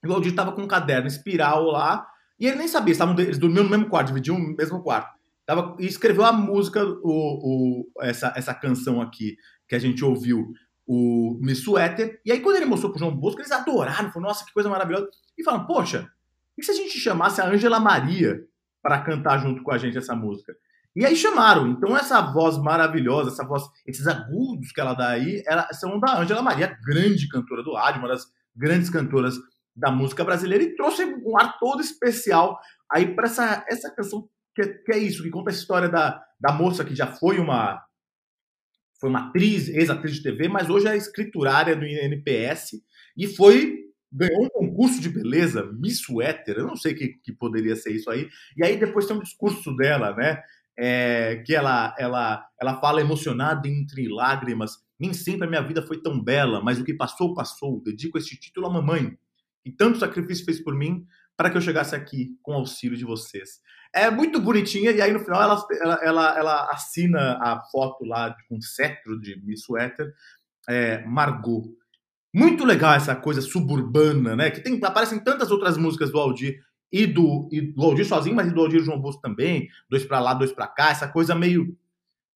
E o Aldir estava com um caderno espiral lá, e ele nem sabia, eles, tavam, eles dormiam no mesmo quarto, dividiam o mesmo quarto. Tava, e escreveu a música, o, o, essa, essa canção aqui que a gente ouviu, o Miss Suéter. E aí, quando ele mostrou pro João Bosco, eles adoraram, falaram, nossa, que coisa maravilhosa. E falaram, poxa, e se a gente chamasse a Ângela Maria para cantar junto com a gente essa música? E aí chamaram. Então, essa voz maravilhosa, essa voz, esses agudos que ela dá aí, ela, são da Ângela Maria, grande cantora do rádio, uma das grandes cantoras da música brasileira, e trouxe um ar todo especial aí para essa, essa canção que é, que é isso, que conta a história da, da moça que já foi uma foi uma atriz, ex-atriz de TV, mas hoje é escriturária do INPS e foi ganhou um concurso de beleza, Miss Suéter, eu não sei que, que poderia ser isso aí. E aí depois tem um discurso dela, né? é, que ela, ela, ela fala emocionada entre lágrimas. Nem sempre a minha vida foi tão bela, mas o que passou, passou. Dedico este título à mamãe, que tanto sacrifício fez por mim para que eu chegasse aqui com o auxílio de vocês. É muito bonitinha, e aí no final ela, ela, ela, ela assina a foto lá com cetro de Miss Suéter, é, Margot. Muito legal essa coisa suburbana, né? Que tem, aparecem tantas outras músicas do Aldir e do, e do Aldir sozinho, mas do Aldir João Bosco também, dois pra lá, dois pra cá, essa coisa meio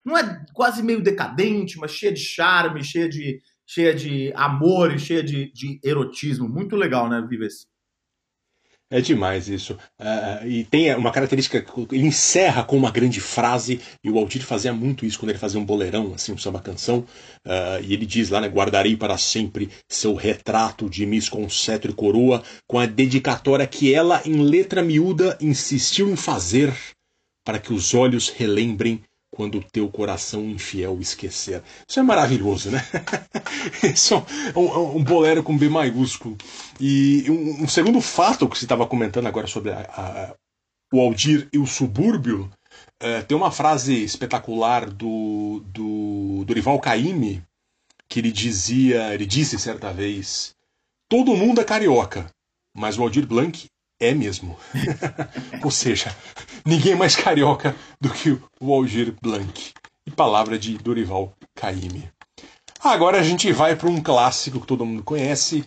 não é quase meio decadente, mas cheia de charme, cheia de cheia de amor e cheia de, de erotismo. Muito legal, né, Vives? É demais isso. Uh, e tem uma característica, ele encerra com uma grande frase, e o Aldir fazia muito isso quando ele fazia um boleirão, assim, um samba-canção, uh, e ele diz lá, né, guardarei para sempre seu retrato de Miss com cetro e coroa, com a dedicatória que ela, em letra miúda, insistiu em fazer para que os olhos relembrem quando o teu coração infiel esquecer. Isso é maravilhoso, né? *laughs* Isso é um, um, bolero com B maiúsculo. E um, um segundo fato que você estava comentando agora sobre a, a, o Aldir e o subúrbio, é, tem uma frase espetacular do, do Caymmi, que ele dizia, ele disse certa vez, todo mundo é carioca, mas o Aldir Blanc é mesmo. *laughs* Ou seja, ninguém é mais carioca do que o Algir Blanc. E palavra de Dorival Caymmi. Agora a gente vai para um clássico que todo mundo conhece,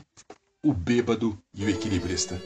O Bêbado e o Equilibrista.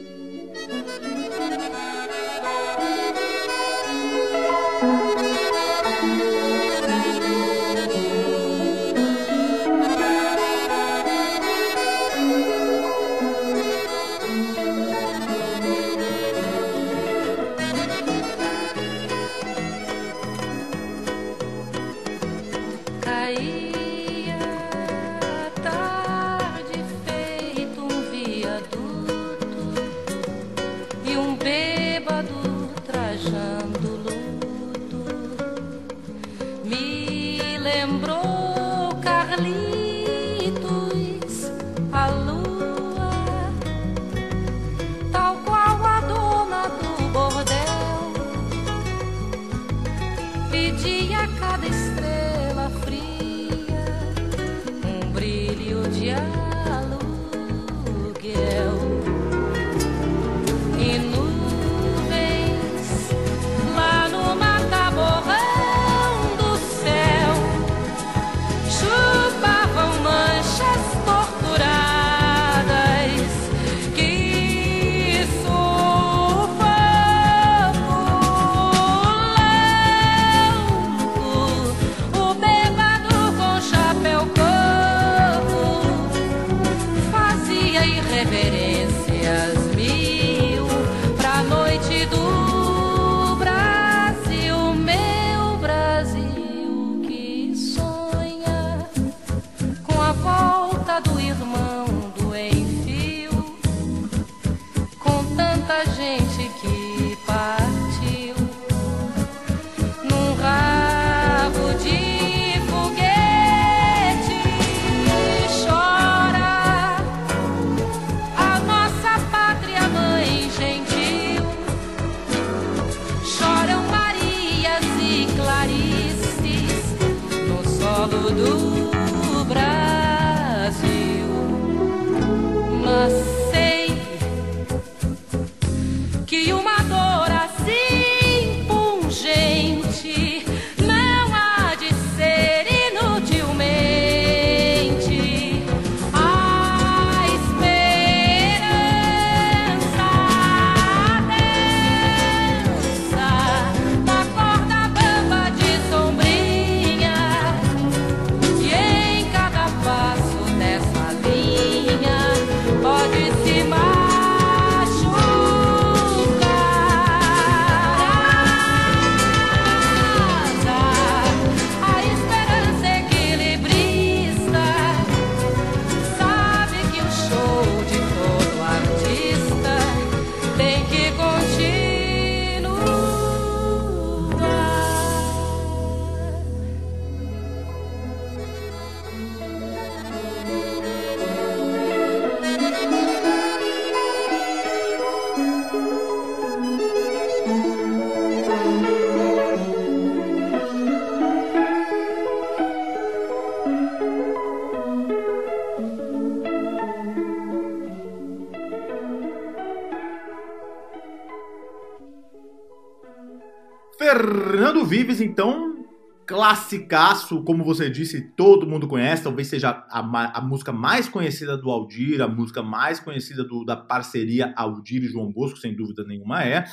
Vives, então, classicaço, como você disse, todo mundo conhece, talvez seja a, a música mais conhecida do Aldir, a música mais conhecida do, da parceria Aldir e João Bosco, sem dúvida nenhuma é.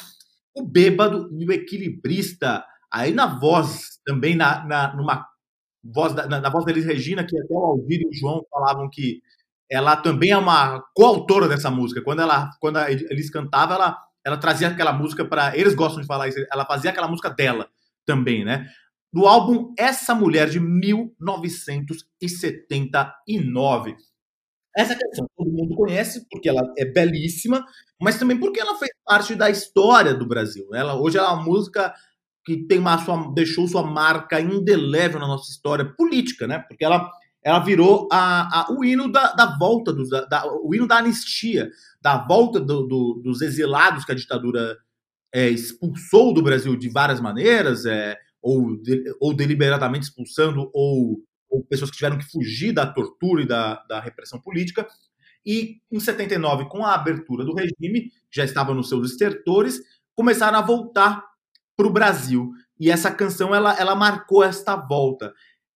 O Bêbado e o Equilibrista, aí na voz, também na, na, numa voz da, na, na voz da Elis Regina, que até o Aldir e o João falavam que ela também é uma coautora dessa música. Quando ela, quando a Elis cantava, ela, ela trazia aquela música para. Eles gostam de falar isso, ela fazia aquela música dela também, né? Do álbum Essa Mulher de 1979. Essa canção todo mundo conhece porque ela é belíssima, mas também porque ela fez parte da história do Brasil. Ela hoje ela é uma música que tem uma sua, deixou sua marca indelével na nossa história política, né? Porque ela ela virou a, a, o hino da, da volta, da, da, o hino da anistia, da volta do, do, dos exilados que a ditadura é, expulsou do Brasil de várias maneiras, é, ou, de, ou deliberadamente expulsando, ou, ou, pessoas que tiveram que fugir da tortura e da, da repressão política. E em 79, com a abertura do regime, já estavam nos seus estertores, começaram a voltar para o Brasil. E essa canção ela, ela marcou esta volta.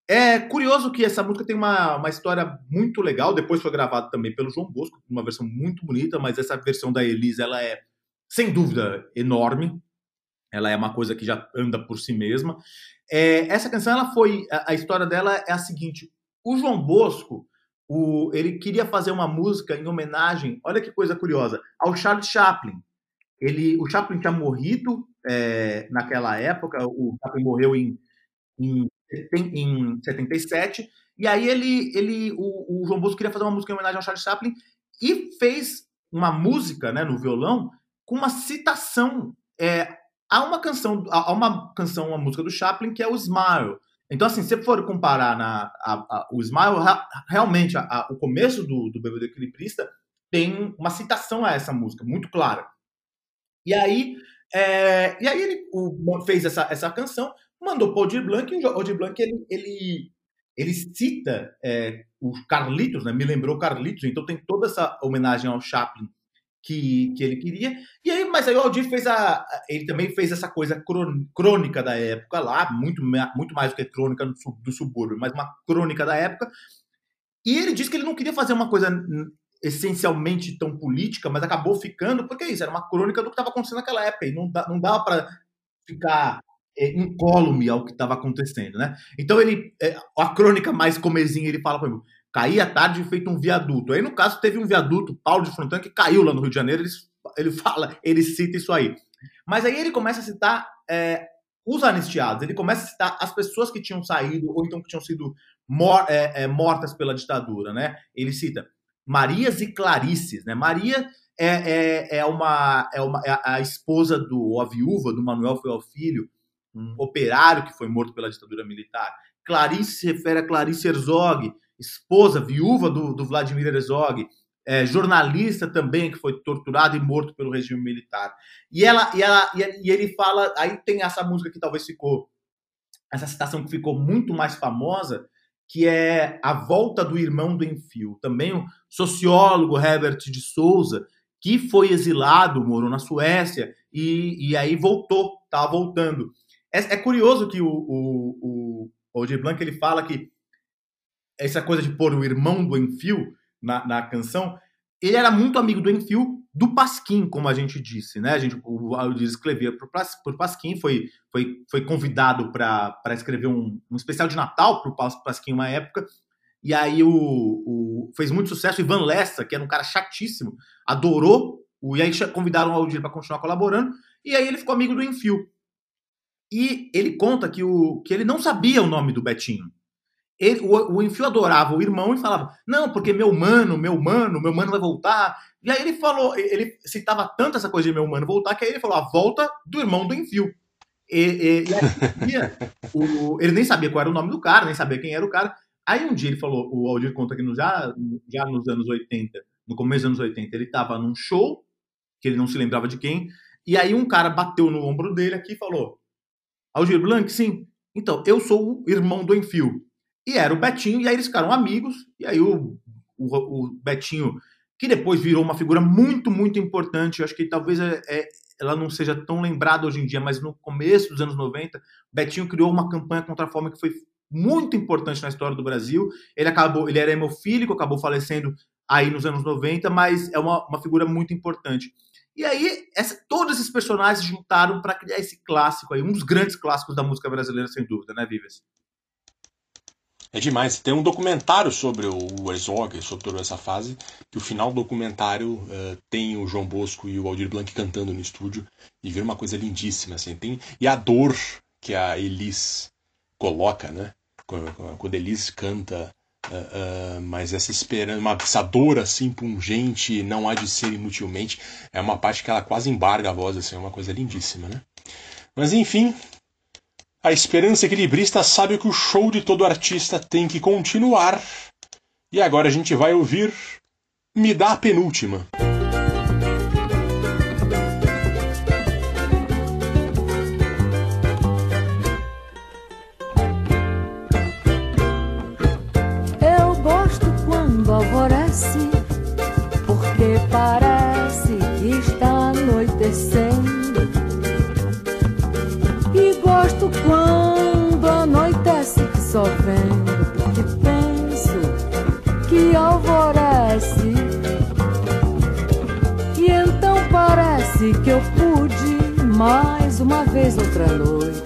É curioso que essa música tem uma, uma história muito legal. Depois foi gravada também pelo João Bosco, uma versão muito bonita, mas essa versão da Elisa ela é, sem dúvida, enorme. Ela é uma coisa que já anda por si mesma. É, essa canção, ela foi. A, a, história dela é a seguinte: o João Bosco, o, ele queria fazer uma música em homenagem, olha que coisa curiosa, ao Charles Chaplin. Ele, o Chaplin tinha morrido é, naquela época, o Chaplin morreu em, em em 77. E aí ele, ele o, o, João Bosco queria fazer uma música em homenagem ao Charles Chaplin e fez uma música, né, no violão, com uma citação é, a uma canção, a, uma canção, uma música do Chaplin que é o Smile. Então, assim, se for comparar na, a, a, o Smile, realmente, o começo do, do Bebê do Equilibrista tem uma citação a essa música, muito clara. E aí, é, e aí ele o, fez essa, essa canção, mandou para o Aldir Blanc, e o Aldir Blanc, ele, ele, ele cita é, o Carlitos, né? me lembrou Carlitos, então tem toda essa homenagem ao Chaplin que, que ele queria. E aí, mas aí o Aldir fez a. Ele também fez essa coisa crônica da época lá, muito, muito mais do que crônica do, subúrbio, mas uma crônica da época. E ele disse que ele não queria fazer uma coisa essencialmente tão política, mas acabou ficando, porque é isso, era uma crônica do que estava acontecendo naquela época, e não, dá, não dava para ficar é, incólume ao que estava acontecendo, né? Então ele, é, a crônica mais comezinha, ele fala para mim, caía tarde feito um viaduto. Aí no caso teve um viaduto, Paulo de Frontan, que caiu lá no Rio de Janeiro, ele, ele *laughs* fala, ele cita isso aí. Mas aí ele começa a citar é, os anistiados, ele começa a citar as pessoas que tinham saído ou então que tinham sido mor é, é, mortas pela ditadura, né? Ele cita Marias e Clarices, né? Maria é, é, é, uma, é, uma, é a esposa do, ou a viúva do Manuel Feio Filho, um operário que foi morto pela ditadura militar. Clarice se refere a Clarice Herzog, esposa, viúva do, do Vladimir Herzog, é, jornalista também que foi torturado e morto pelo regime militar. E ela, e ela, e ele fala, aí tem essa música que talvez ficou, essa citação que ficou muito mais famosa, que é a volta do irmão do Enfio. Também o sociólogo Herbert de Souza, que foi exilado, morou na Suécia e, e aí voltou, estava voltando. É, é curioso que o, o, o Aldir Blanc ele fala que essa coisa de pôr o irmão do Enfio na, na canção, ele era muito amigo do Enfio do Pasquim, como a gente disse, né? A gente, o Aldir escrevia por, por Pasquim, foi, foi, foi convidado para escrever um, um especial de Natal para o Pasquim uma época, e aí o, o, fez muito sucesso. Ivan Lessa, que era um cara chatíssimo, adorou, o, e aí convidaram o Aldir para continuar colaborando, e aí ele ficou amigo do Enfio. E ele conta que, o, que ele não sabia o nome do Betinho. Ele, o, o Enfio adorava o irmão e falava: Não, porque meu mano, meu mano, meu mano vai voltar. E aí ele falou, ele citava tanto essa coisa de meu mano voltar, que aí ele falou: A volta do irmão do Enfio. E, e, e aí, o, ele nem sabia qual era o nome do cara, nem sabia quem era o cara. Aí um dia ele falou: O Aldir conta que no, já, já nos anos 80, no começo dos anos 80, ele estava num show, que ele não se lembrava de quem, e aí um cara bateu no ombro dele aqui e falou: Aldir Blanc, sim. Então, eu sou o irmão do Enfio. E era o Betinho, e aí eles ficaram amigos, e aí o, o, o Betinho, que depois virou uma figura muito, muito importante, eu acho que talvez é, é, ela não seja tão lembrada hoje em dia, mas no começo dos anos 90, Betinho criou uma campanha contra a fome que foi muito importante na história do Brasil. Ele acabou, ele era hemofílico, acabou falecendo aí nos anos 90, mas é uma, uma figura muito importante. E aí, essa, todos esses personagens juntaram para criar esse clássico aí, um dos grandes clássicos da música brasileira, sem dúvida, né, Vives? É demais. Tem um documentário sobre o Herzog, sobre toda essa fase, que o final do documentário uh, tem o João Bosco e o Aldir Blanc cantando no estúdio e vira uma coisa lindíssima, assim. Tem, e a dor que a Elis coloca, né? Quando a Elis canta Uh, uh, mas essa esperança, uma, essa dor assim pungente, não há de ser inutilmente, é uma parte que ela quase embarga a voz, assim, é uma coisa lindíssima, né? Mas enfim, a esperança equilibrista sabe que o show de todo artista tem que continuar. E agora a gente vai ouvir Me dá a penúltima. Uma vez outra noite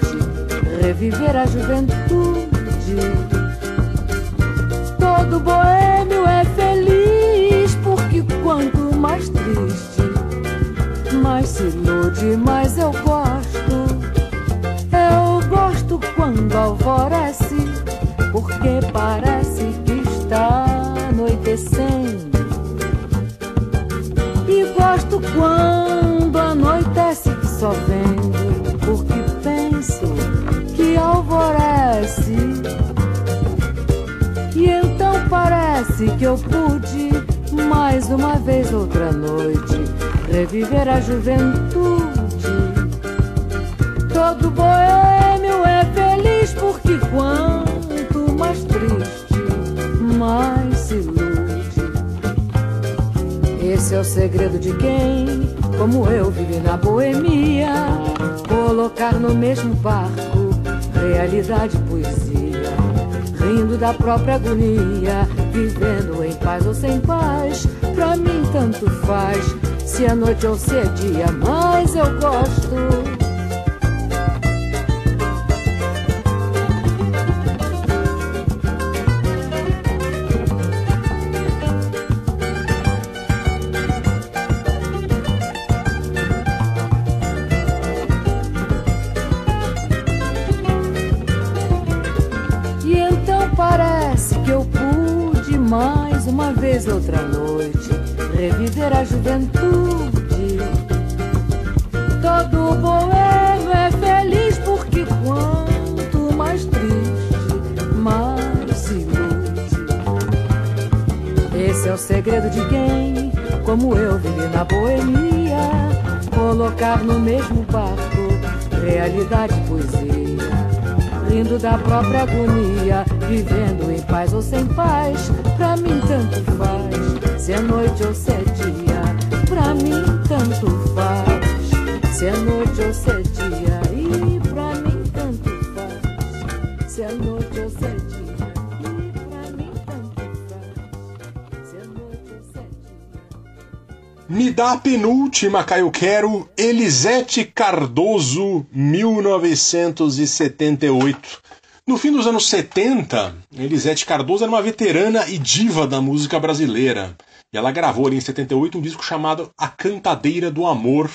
reviver a juventude. Todo boêmio é feliz, porque quanto mais triste, mais se ilude, mais eu gosto. Eu gosto quando alvorece, porque parece que está anoitecendo. E gosto quando parece que eu pude mais uma vez outra noite reviver a juventude. Todo boêmio é feliz porque quanto mais triste, mais se ilude. Esse é o segredo de quem, como eu, vive na boemia. Colocar no mesmo barco realidade e poesia. Rindo da própria agonia, vivendo em paz ou sem paz. Pra mim tanto faz, se é noite ou se é dia, mas eu gosto. Uma vez outra noite reviver a juventude. Todo boêmio é feliz porque quanto mais triste, mais se ilude. Esse é o segredo de quem, como eu, vive na boemia. Colocar no mesmo barco realidade e poesia rindo da própria agonia, vivendo em paz ou sem paz, pra mim tanto faz, se é noite ou se é dia, pra mim tanto faz, se é noite ou se é dia, e pra mim tanto faz, se é noite ou se é dia. Me dá a penúltima, Caio Quero, Elisete Cardoso, 1978. No fim dos anos 70, Elisete Cardoso era uma veterana e diva da música brasileira. E ela gravou ali em 78 um disco chamado A Cantadeira do Amor,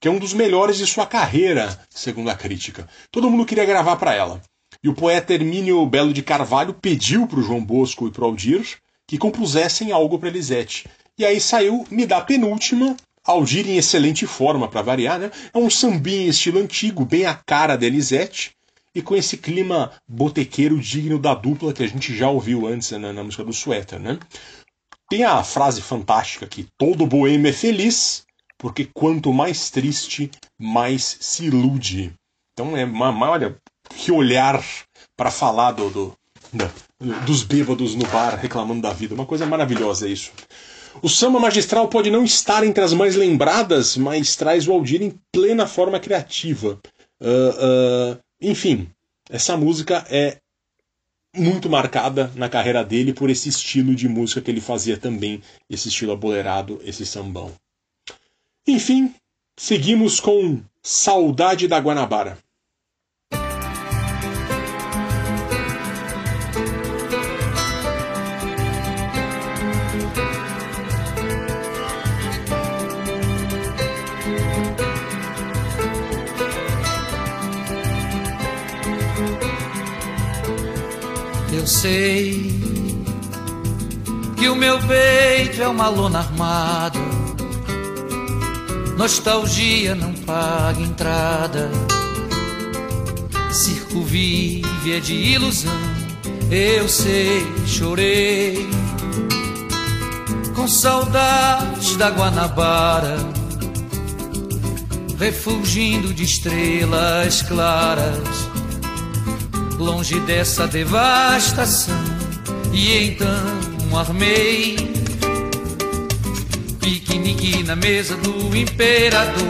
que é um dos melhores de sua carreira, segundo a crítica. Todo mundo queria gravar para ela. E o poeta Hermínio Belo de Carvalho pediu para o João Bosco e para o Aldir que compusessem algo para Elisete. E aí saiu Me Dá Penúltima, Aldir em excelente forma, para variar, né? É um sambinha em estilo antigo, bem a cara da Elisete, e com esse clima botequeiro digno da dupla que a gente já ouviu antes né, na música do Suéter, né? Tem a frase fantástica que todo boêmio é feliz, porque quanto mais triste, mais se ilude. Então é uma, uma olha, que olhar para falar do, do, dos bêbados no bar reclamando da vida. Uma coisa maravilhosa isso. O samba magistral pode não estar entre as mais lembradas, mas traz o Aldir em plena forma criativa. Ah, ah, enfim, essa música é muito marcada na carreira dele por esse estilo de música que ele fazia também, esse estilo abolerado, esse sambão. Enfim, seguimos com Saudade da Guanabara. Sei que o meu peito é uma lona armada. Nostalgia não paga entrada. Circo vive é de ilusão. Eu sei, chorei com saudades da Guanabara, refugindo de estrelas claras, longe dessa devastação. E então armei piquenique na mesa do imperador.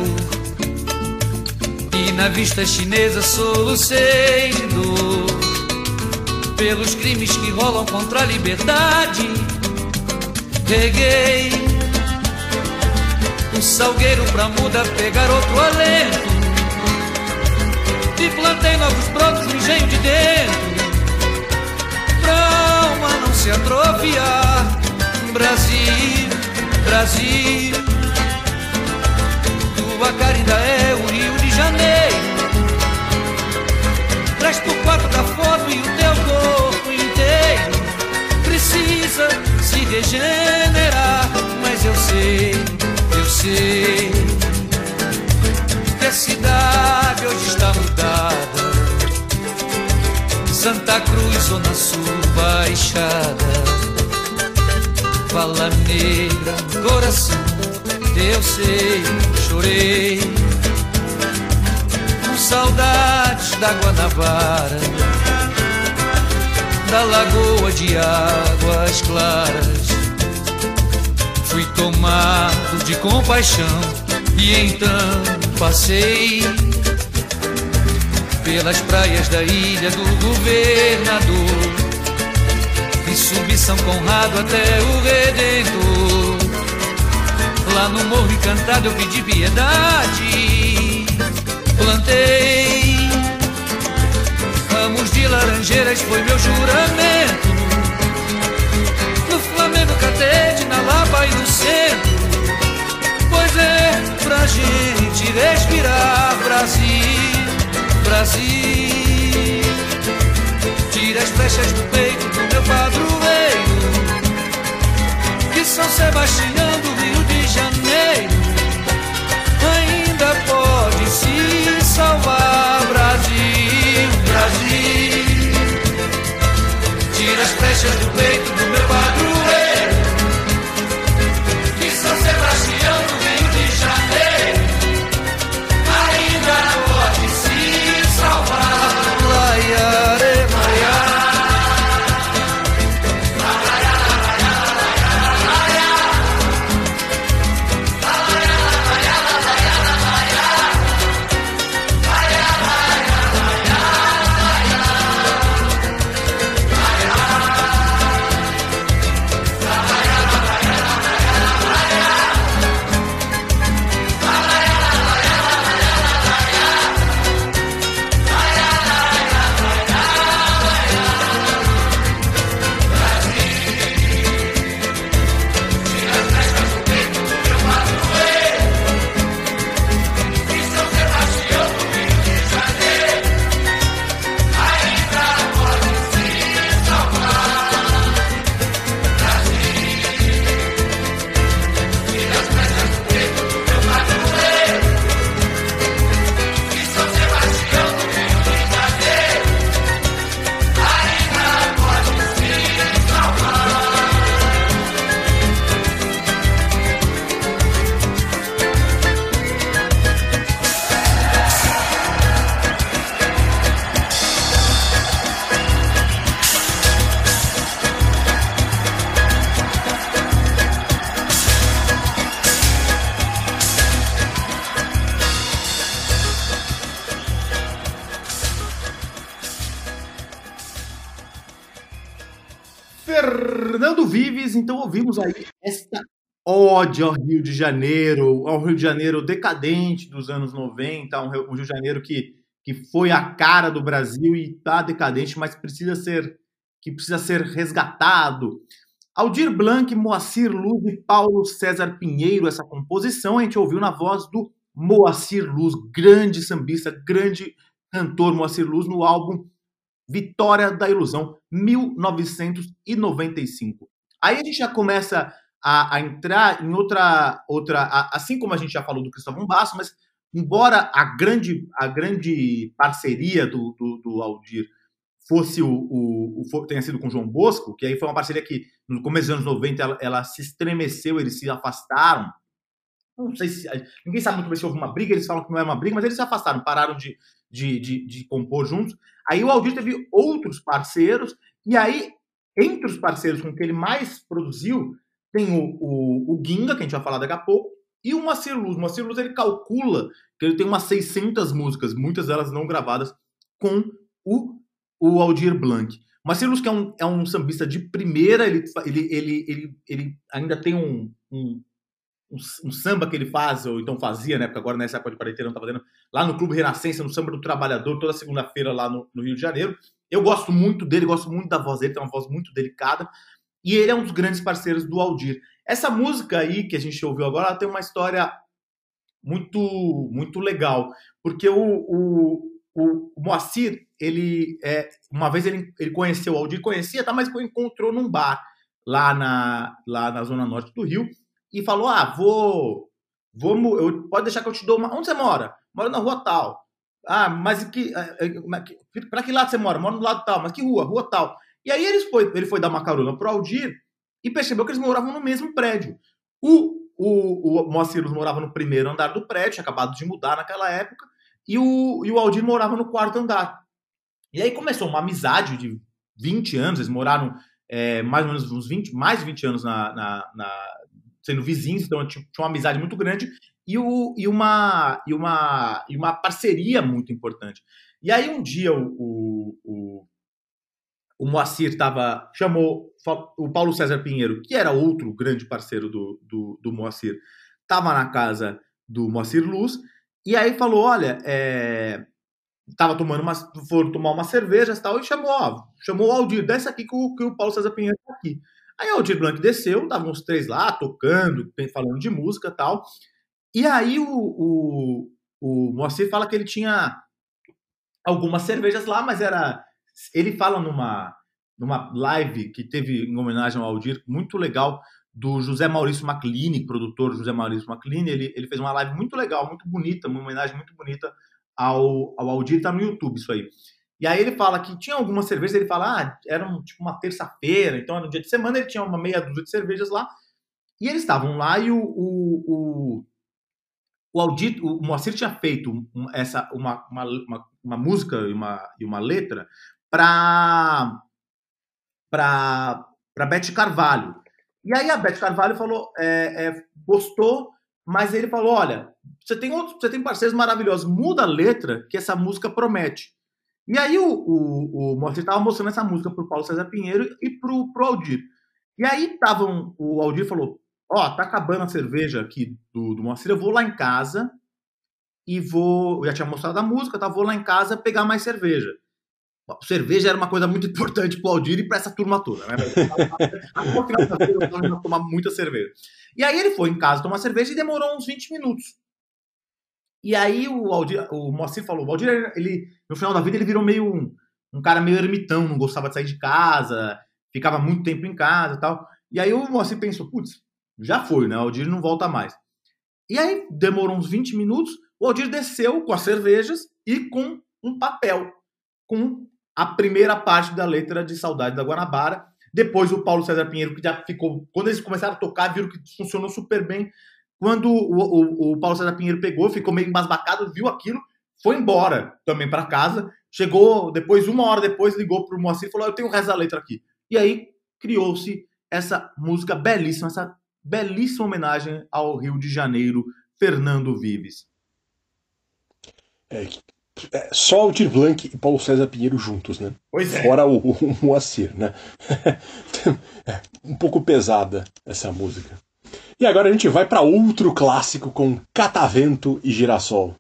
E na vista chinesa solucei de dor pelos crimes que rolam contra a liberdade. Peguei um salgueiro pra muda pegar outro alento e plantei novos brotos no engenho de dentro pra alma não se atrofiar. Brasil, Brasil, tua cara ainda é o Rio de Janeiro. Traz por quatro da foto e o teu corpo inteiro precisa se regenerar. Mas eu sei, eu sei que a cidade hoje está mudada. Santa Cruz, Zona Sul, Baixada. Fala negra coração, eu sei, chorei. Com saudades da Guanabara, da lagoa de águas claras. Fui tomado de compaixão e então passei pelas praias da ilha do governador e subi São Conrado até o Redentor. Lá no morro encantado eu pedi piedade, plantei ramos de laranjeiras, foi meu juramento. No Flamengo, Catete, na Lapa e no centro. Pois é, pra gente respirar, Brasil, Brasil. Tira as flechas do peito do meu padroeiro, que São Sebastião do Rio de Janeiro ainda pode se salvar, Brasil, Brasil. Tira as flechas do peito do meu padroeiro, ao Rio de Janeiro, ao Rio de Janeiro decadente dos anos 90, um Rio um Rio de Janeiro que, que foi a cara do Brasil e está decadente, mas precisa ser que precisa ser resgatado. Aldir Blanc, Moacir Luz e Paulo César Pinheiro, essa composição a gente ouviu na voz do Moacir Luz, grande sambista, grande cantor Moacir Luz, no álbum Vitória da Ilusão, 1995. Aí a gente já começa a, a entrar em outra. outra a- assim como a gente já falou do Cristóvão Basso, mas embora a grande, a grande parceria do, do, do Aldir fosse o, o, o- tenha sido com o João Bosco, que aí foi uma parceria que no começo dos anos 90 ela, ela se estremeceu, eles se afastaram. Não sei se. Ninguém sabe muito bem se houve uma briga, eles falam que não é uma briga, mas eles se afastaram, pararam de, de, de, de compor juntos. Aí o Aldir teve outros parceiros, e aí, entre os parceiros com que ele mais produziu, tem o, o, o Ginga, que a gente vai falar daqui a pouco, e o Moacir Luz. O Luz ele calcula que ele tem umas 600 músicas, muitas delas não gravadas, com o, o Aldir Blanc. O Moacir Luz, que é um, é um sambista de primeira, ele, ele, ele, ele, ele ainda tem um, um, um, um samba que ele faz, ou então fazia, né? Porque agora nessa época de quarentena não tá fazendo, lá no Clube Renascença, no Samba do Trabalhador, toda segunda-feira lá no, no Rio de Janeiro. Eu gosto muito dele, gosto muito da voz dele, tem uma voz muito delicada. E ele é um dos grandes parceiros do Aldir. Essa música aí que a gente ouviu agora, ela tem uma história muito muito legal, porque o, o, o, Moacir, ele é, uma vez ele, ele conheceu o Aldir, conhecia, tá, mas encontrou num bar lá na, lá na zona norte do Rio e falou: "Ah, vou vamos, eu, pode deixar que eu te dou uma. Onde você mora? Moro na rua tal. Ah, mas que, para que lado você mora? Moro no lado tal. Mas que rua? Rua tal. E aí eles foi, ele foi dar uma carona pro Aldir e percebeu que eles moravam no mesmo prédio. O, o, o Moacir morava no primeiro andar do prédio, tinha acabado de mudar naquela época, e o, e o Aldir morava no quarto andar. E aí começou uma amizade de 20 anos, eles moraram é, mais ou menos uns 20, mais de 20 anos na, na, na sendo vizinhos, então tinha uma amizade muito grande e, o, e, uma, e, uma, e uma parceria muito importante. E aí um dia o, o, o, o Moacir tava, chamou o Paulo César Pinheiro, que era outro grande parceiro do, do, do Moacir, estava na casa do Moacir Luz, e aí falou, olha, é, tava tomando umas, foram tomar umas cervejas e tal, e chamou, ó, chamou o Aldir, desce aqui que o, que o Paulo César Pinheiro tá aqui. Aí o Aldir Blanc desceu, estavam os três lá, tocando, falando de música e tal, e aí o, o, o Moacir fala que ele tinha algumas cervejas lá, mas era. Ele fala numa, numa live que teve em homenagem ao Aldir, muito legal, do José Maurício Maclini, produtor José Maurício Maclini. Ele, ele fez uma live muito legal, muito bonita, uma homenagem muito bonita ao, ao Aldir, tá no YouTube isso aí. E aí ele fala que tinha algumas cervejas, ele fala, ah, era um, tipo uma terça-feira, então no dia de semana ele tinha uma meia dúzia de cervejas lá, e eles estavam lá e o, o, o o Aldir, o Moacir tinha feito essa, uma, uma, uma, uma música e uma, e uma letra para para Beth Carvalho. E aí a Beth Carvalho falou, é, é, gostou, mas ele falou, olha, você tem outros, você tem parceiros maravilhosos, muda a letra que essa música promete. E aí o, o, o estava mostrando essa música pro Paulo César Pinheiro e pro, pro Aldir. E aí estavam, o Aldir falou, ó, tá acabando a cerveja aqui do, do Moacir, eu vou lá em casa e vou. Eu já tinha mostrado a música, tá? Vou lá em casa pegar mais cerveja. A cerveja era uma coisa muito importante pro Aldir e pra essa turma toda, né? *laughs* O ia tomar muita cerveja. E aí ele foi em casa tomar cerveja e demorou uns 20 minutos. E aí o Aldir, o Moacir falou, o Aldir, ele, no final da vida, ele virou meio um, um cara meio ermitão, não gostava de sair de casa, ficava muito tempo em casa e tal. E aí o Moacir pensou, putz, já foi, né? O Aldir não volta mais. E aí demorou uns 20 minutos, o Aldir desceu com as cervejas e com um papel, com a primeira parte da letra de Saudade da Guanabara. Depois o Paulo César Pinheiro, que já ficou. Quando eles começaram a tocar, viram que funcionou super bem. Quando o, o, o Paulo César Pinheiro pegou, ficou meio embasbacado, viu aquilo, foi embora também para casa. Chegou, depois, uma hora depois, ligou pro Moacir e falou: Eu tenho o resto da letra aqui. E aí criou-se essa música belíssima, essa belíssima homenagem ao Rio de Janeiro, Fernando Vives. É, só Aldir Blanc e Paulo César Pinheiro juntos, né? Pois é. Fora o, o Moacir, né? *laughs* é um pouco pesada essa música. E agora a gente vai para outro clássico com Catavento e Girassol.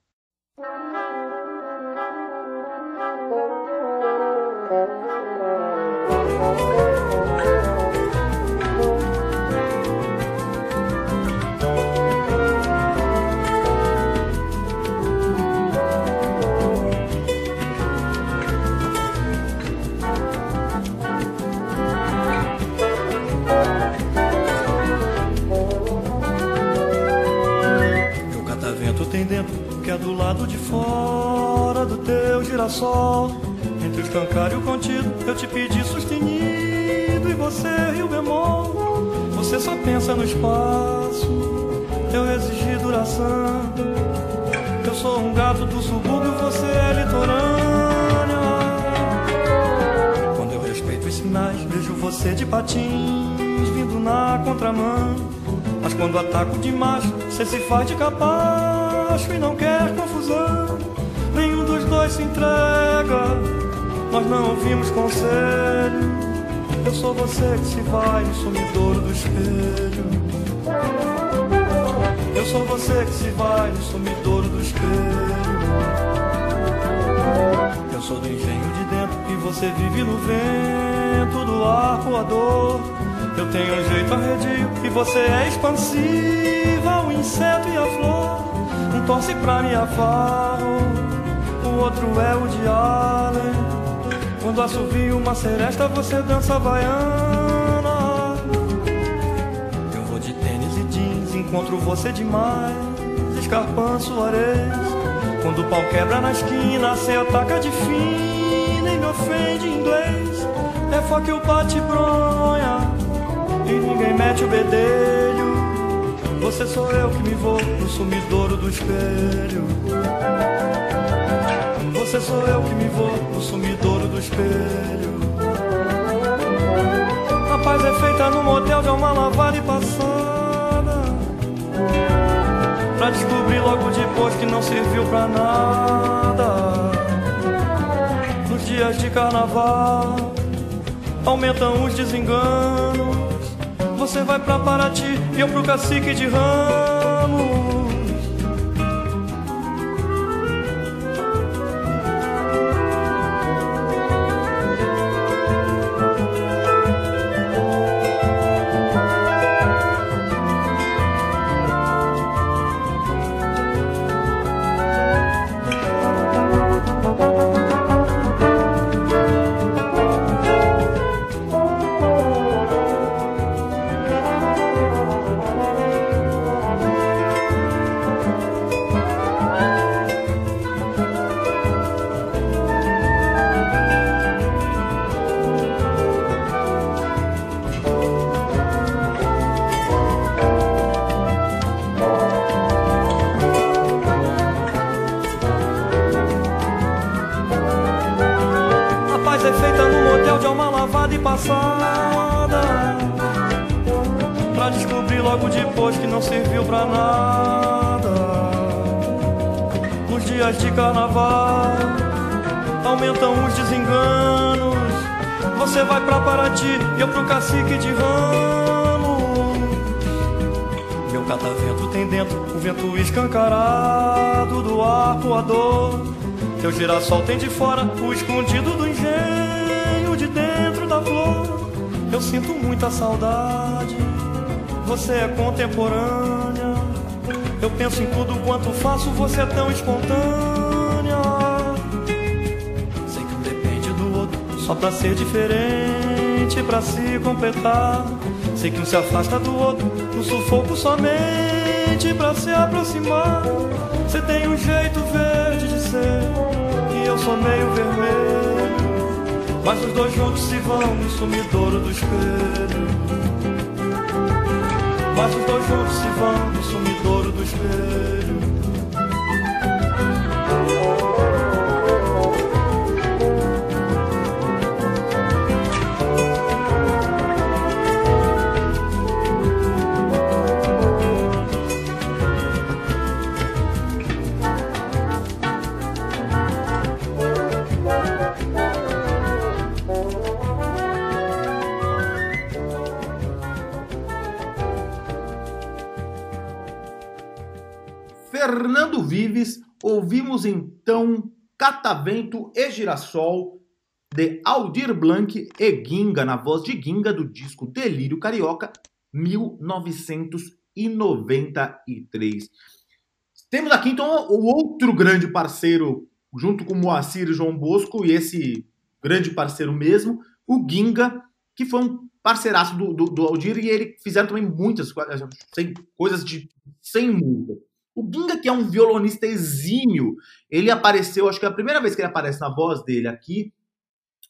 Você se faz de capacho e não quer confusão. Nenhum dos dois se entrega, nós não ouvimos conselho. Eu sou você que se vai no sumidouro do espelho. Eu sou você que se vai no sumidouro do espelho. Eu sou do engenho de dentro e você vive no vento do ar voador. Eu tenho um jeito arredio e você é expansiva, o inseto e a flor. Um torce pra minha farro, o outro é o de Allen. Quando assovio uma seresta, você dança baiana. Eu vou de tênis e jeans, encontro você demais. Escarpão, suarez. Quando o pau quebra na esquina, cê ataca de fina e me ofende em inglês. É que o bate bronha e ninguém mete o bedelho. Você sou eu que me vou no sumidouro do espelho. Você sou eu que me vou no sumidouro do espelho. A paz é feita no motel de uma lavada e passada. Pra descobrir logo depois que não serviu pra nada. Nos dias de carnaval, aumentam os desenganos. Você vai pra Paraty e eu pro cacique de ramos. Tem de fora o escondido do engenho de dentro da flor. Eu sinto muita saudade, você é contemporânea. Eu penso em tudo quanto faço, você é tão espontânea. Sei que um depende do outro, só pra ser diferente, pra se completar. Sei que um se afasta do outro, no sufoco somente pra se aproximar. Você tem um jeito verde de ser, eu sou meio vermelho. Mas os dois juntos se vão no sumidouro do espelho. Mas os dois juntos se vão no sumidouro do espelho. Fernando Vives, ouvimos então Catavento e Girassol de Aldir Blanc e Ginga, na voz de Ginga do disco Delírio Carioca, 1993. Temos aqui então o outro grande parceiro, junto com Moacir e João Bosco, e esse grande parceiro mesmo, o Ginga, que foi um parceiraço do, do, do Aldir, e ele fizeram também muitas coisas, de sem música. O Ginga, que é um violonista exímio, ele apareceu, acho que é a primeira vez que ele aparece na voz dele aqui,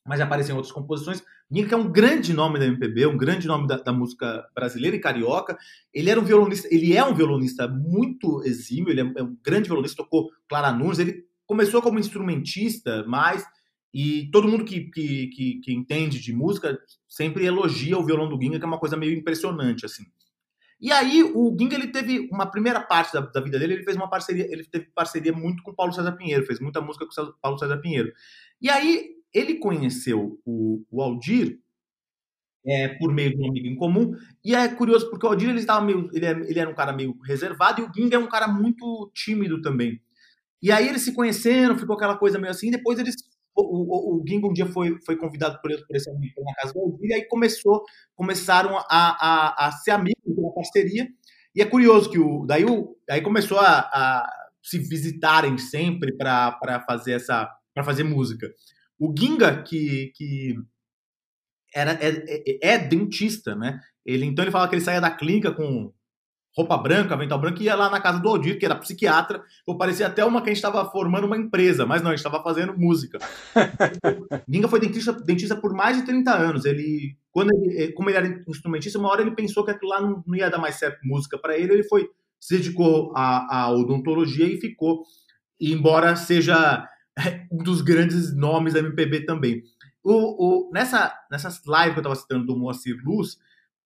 mas já apareceu em outras composições. Ginga, que é um grande nome da MPB, um grande nome da, da, música brasileira e carioca. Ele era um violonista, ele é um violonista muito exímio, ele é um grande violonista, tocou Clara Nunes, ele começou como instrumentista, mas e todo mundo que, que, que, que, entende de música sempre elogia o violão do Ginga, que é uma coisa meio impressionante, assim. E aí, o Ginga, ele teve uma primeira parte da, da, vida dele, ele fez uma parceria, ele teve parceria muito com o Paulo César Pinheiro, fez muita música com o Paulo César Pinheiro. E aí, ele conheceu o, o Aldir é, por meio de um amigo em comum, e é curioso porque o Aldir, ele, estava meio, ele, é, ele era um cara meio reservado, e o Ginga é um cara muito tímido também. E aí eles se conheceram, ficou aquela coisa meio assim, depois eles o, o, o um dia foi, foi convidado por, por esse amigo na casa do Aldir, e aí começou, começaram a, a, a ser amigos, uma parceria. E é curioso que o, daí, o, aí começou a, a se visitarem sempre para fazer essa para fazer música. O Ginga, que, que era, é, é, é, dentista, né? Ele, então ele fala que ele saía da clínica com roupa branca, avental branco, e ia lá na casa do Aldir, que era psiquiatra, ou parecia até uma que a gente estava formando uma empresa, mas não, a gente estava fazendo música. *laughs* Ginga foi dentista, dentista por mais de 30 anos. Ele, quando ele, como ele era instrumentista, uma hora ele pensou que aquilo lá não, não ia dar mais certo música para ele, ele foi se dedicou à, à odontologia e ficou, e embora seja um dos grandes nomes da MPB também. O, o, nessa, nessas lives que eu estava citando do Moacir Luz,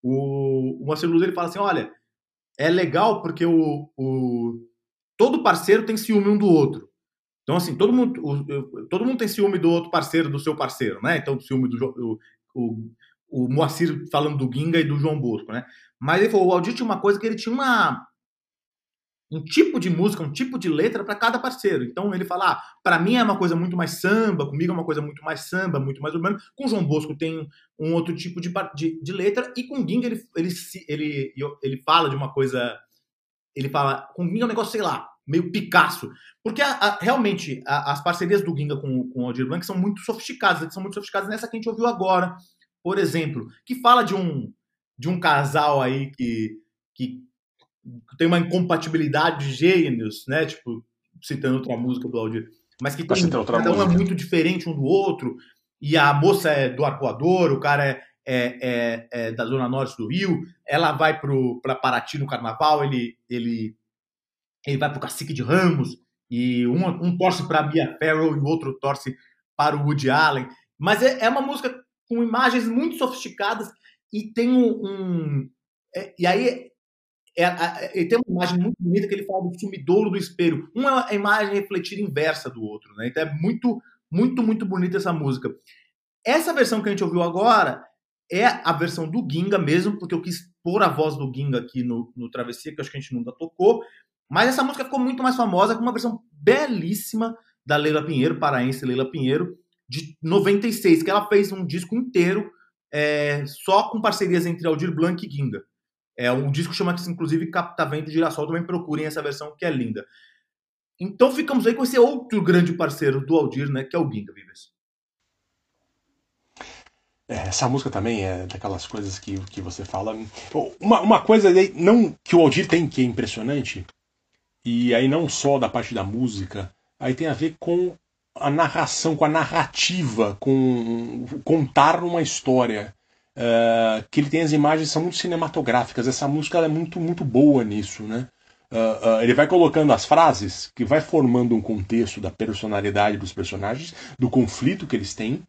o, o Moacir Luz ele fala assim: olha, é legal porque o, o todo parceiro tem ciúme um do outro. Então, assim, todo mundo, o, todo mundo tem ciúme do outro parceiro, do seu parceiro, né? Então, ciúme do o, o, Moacir falando do Ginga e do João Bosco, né? Mas ele falou, o Aldir tinha uma coisa que ele tinha uma, um tipo de música, um tipo de letra para cada parceiro. Então ele fala, ah, para mim é uma coisa muito mais samba, comigo é uma coisa muito mais samba, muito mais urbano. Com João Bosco tem um outro tipo de, de, de letra e com o Ginga ele, ele, ele, ele fala de uma coisa, ele fala, com o Ginga é um negócio, sei lá, meio Picasso. Porque a, a, realmente a, as parcerias do Ginga com, com o Aldir Blanc são muito sofisticadas, são muito sofisticadas nessa que a gente ouviu agora, por exemplo, que fala de um, de um casal aí que, que tem uma incompatibilidade de gênios, né? Tipo, citando outra música do Aldir, mas que tem, cada um é muito diferente um do outro, e a moça é do Arcoador, o cara é, é, é, é, da zona norte do Rio, ela vai para Paraty no carnaval, ele, ele, ele vai para o Cacique de Ramos, e um, um torce para Mia Farrow e o outro torce para o Woody Allen. Mas é, é uma música com imagens muito sofisticadas e tem um. um é, e aí é, ele tem uma imagem muito bonita que ele fala do sumidouro do espelho. Uma é a imagem refletida inversa do outro, né? Então é muito, muito, muito bonita essa música. Essa versão que a gente ouviu agora é a versão do Ginga mesmo, porque eu quis pôr a voz do Ginga aqui no, no Travessia, que acho que a gente nunca tocou. Mas essa música ficou muito mais famosa com uma versão belíssima da Leila Pinheiro, paraense Leila Pinheiro, de 96, que ela fez um disco inteiro é, só com parcerias entre Aldir Blanc e Ginga. É um disco chama-se, inclusive, Captavento Girassol. Também procurem essa versão, que é linda. Então ficamos aí com esse outro grande parceiro do Aldir, né? Que é o Ginga, Vives. É, essa música também é daquelas coisas que, que você fala. Uma, uma coisa não que o Aldir tem que é impressionante, e aí não só da parte da música, aí tem a ver com a narração, com a narrativa, com contar uma história. Uh, que ele tem as imagens são muito cinematográficas. Essa música é muito muito boa nisso, né? Uh, uh, ele vai colocando as frases que vai formando um contexto da personalidade dos personagens, do conflito que eles têm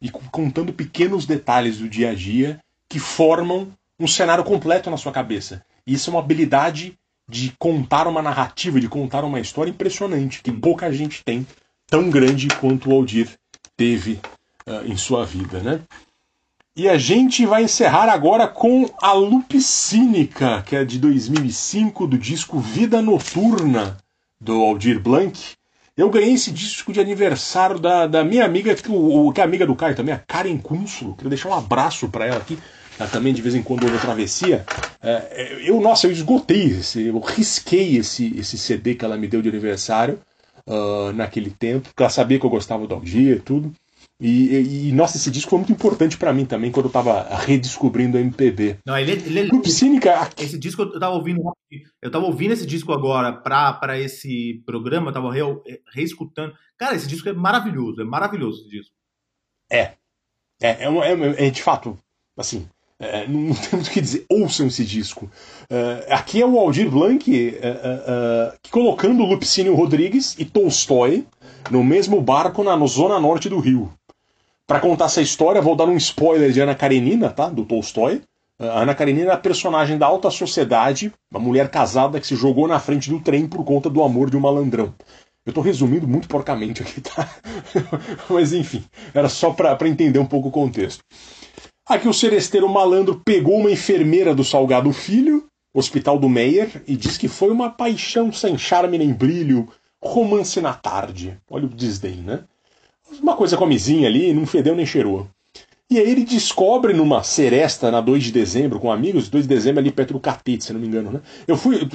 e contando pequenos detalhes do dia a dia que formam um cenário completo na sua cabeça. E isso é uma habilidade de contar uma narrativa, de contar uma história impressionante que pouca gente tem, tão grande quanto o Aldir teve em sua vida, né? E a gente vai encerrar agora com a Lupicínica, que é de 2005, do disco Vida Noturna, do Aldir Blanc. Eu ganhei esse disco de aniversário da, da minha amiga, que, o, que é amiga do Caio também, a Karen Cúnsulo. Queria deixar um abraço para ela aqui. Ela também de vez em quando ouve travessia. É, eu, nossa, eu esgotei, esse, eu risquei esse, esse CD que ela me deu de aniversário uh, naquele tempo, porque ela sabia que eu gostava do Aldir e tudo. E, e- nossa, esse disco foi muito importante pra mim também quando eu tava redescobrindo a MPB. Não, ele, é- ele é Loop Cínica, Esse disco eu tava ouvindo. Eu tava ouvindo esse disco agora pra, pra esse programa, eu tava re, reescutando. Cara, esse disco é maravilhoso, é maravilhoso esse disco. É. É, é, é, é de fato, assim, é, não tem muito o que dizer. Ouçam esse disco. É, aqui é o Aldir Blanc é, é, é, colocando Lupicínio Rodrigues e Tolstói no mesmo barco na no zona norte do Rio. Pra contar essa história, vou dar um spoiler de Ana Karenina, tá? Do Tolstói. A Ana Karenina é a personagem da alta sociedade, uma mulher casada que se jogou na frente do trem por conta do amor de um malandrão. Eu tô resumindo muito porcamente aqui, tá? *laughs* Mas enfim, era só pra entender um pouco o contexto. Aqui o seresteiro malandro pegou uma enfermeira do Salgado Filho, Hospital do Meyer, e diz que foi uma paixão sem charme nem brilho, romance na tarde. Olha o desdém, né? Uma coisa comezinha ali, não fedeu nem cheirou. E aí ele descobre numa seresta na 2 de dezembro com amigos, 2 de dezembro ali perto do Catete, se não me engano, né? Eu fui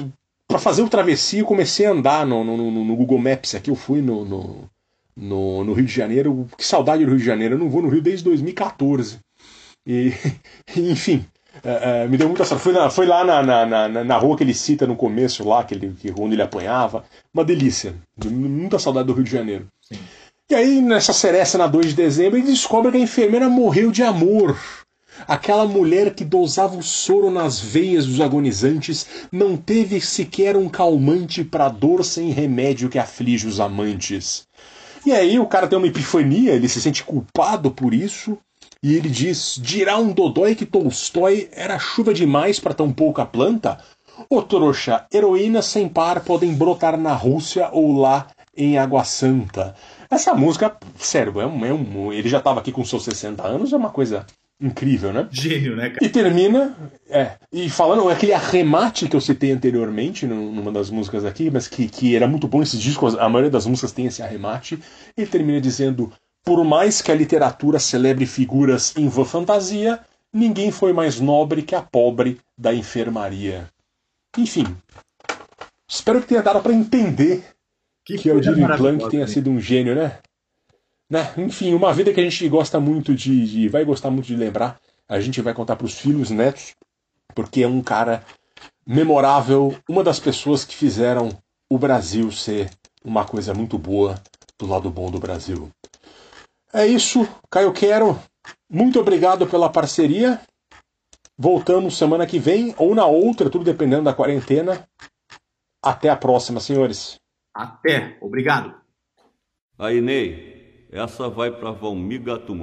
Pra fazer o travessia, eu comecei a andar no, no, no- no Google Maps aqui, eu fui no, no, no, no Rio de Janeiro. Que saudade do Rio de Janeiro, eu não vou no Rio desde 2014. *laughs* E, enfim, é, é, me deu muita sorte. Foi, na, foi lá na, na, na, na rua que ele cita no começo, lá, que ele, que, onde ele apanhava. Uma delícia. Muita saudade do Rio de Janeiro. E aí, nessa seresta na 2 de dezembro, ele descobre que a enfermeira morreu de amor. Aquela mulher que dosava o soro nas veias dos agonizantes não teve sequer um calmante para dor sem remédio que aflige os amantes. E aí o cara tem uma epifania, ele se sente culpado por isso, e ele diz: dirá um dodói que Tolstói era chuva demais para tão pouca planta? Ô trouxa, heroínas sem par podem brotar na Rússia ou lá em Água Santa. Essa música, sério, é um, é um- ele já estava aqui com seus 60 anos, é uma coisa incrível, né? Gênio, né, cara? E termina, é, e falando aquele arremate que eu citei anteriormente num- numa das músicas aqui, mas que, que era muito bom esse disco, a maioria das músicas tem esse arremate, ele termina dizendo: Por mais que a literatura celebre figuras em vã fantasia, ninguém foi mais nobre que a pobre da enfermaria. Enfim, espero que tenha dado para entender que, o coisa Jimmy maravilhosa, Plank tenha né? sido um gênio, né? né? Enfim, uma vida que a gente gosta muito de, de- vai gostar muito de lembrar. A gente vai contar para os filhos, netos, porque é um cara memorável, uma das pessoas que fizeram o Brasil ser uma coisa muito boa do lado bom do Brasil. É isso, Caio Quero. Muito obrigado pela parceria. Voltamos semana que vem ou na outra, tudo dependendo da quarentena. Até a próxima, senhores. Até. Obrigado. Aí, Ney, essa vai pra Valmir Gato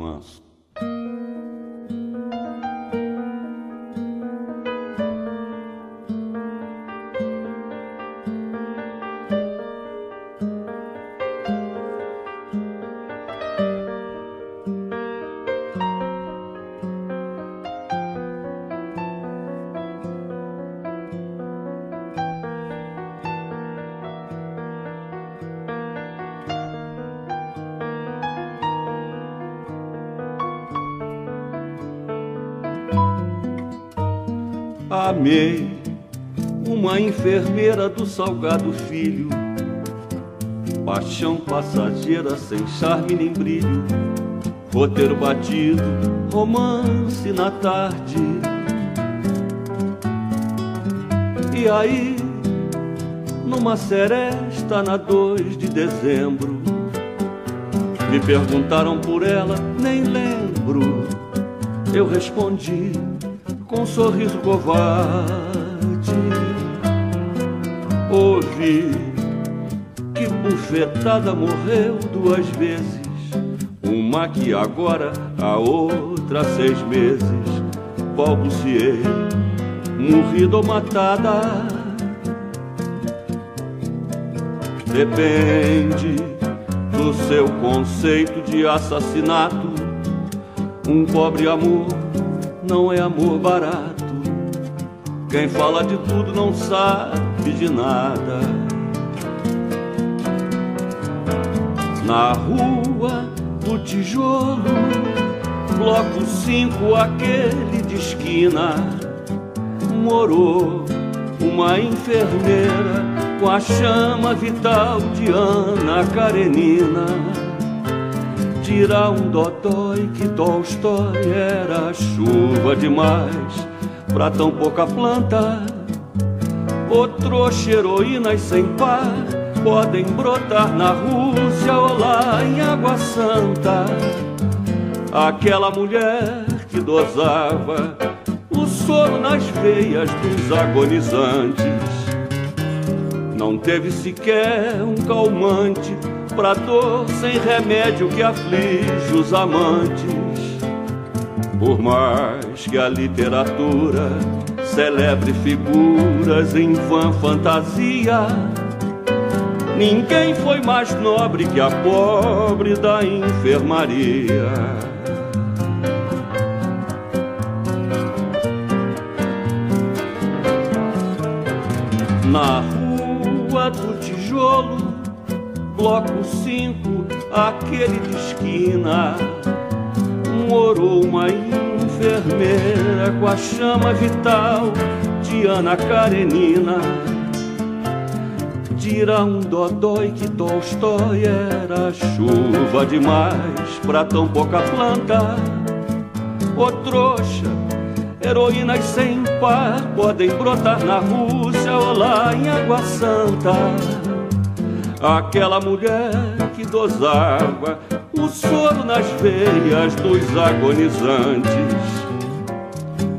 do Salgado Filho, paixão passageira sem charme nem brilho, roteiro batido, romance na tarde. E aí, numa seresta na 2 de dezembro, me perguntaram por ela, nem lembro. Eu respondi com um sorriso covarde. Ouvi que bufetada morreu duas vezes, uma que agora, a outra seis meses. Balbuciei, morrida ou matada. Depende do seu conceito de assassinato. Um pobre amor não é amor barato. Quem fala de tudo não sabe de nada. Na rua do tijolo, bloco 5, aquele de esquina, morou uma enfermeira com a chama vital de Ana Karenina. Dirá um dodói que Tolstói era chuva demais pra tão pouca planta. Outro heroínas sem par podem brotar na Rússia ou lá em Água Santa. Aquela mulher que dosava o soro nas veias dos agonizantes não teve sequer um calmante pra dor sem remédio que aflige os amantes. Por mais que a literatura celebre figuras em vã fantasia, ninguém foi mais nobre que a pobre da enfermaria. Na rua do tijolo bloco 5, aquele de esquina, morou uma enfermeira com a chama vital de Ana Karenina. Tira um dodói que Tolstói era chuva demais pra tão pouca planta. Ô trouxa, heroínas sem par podem brotar na Rússia ou lá em Água Santa aquela mulher que dosava o soro nas veias dos agonizantes.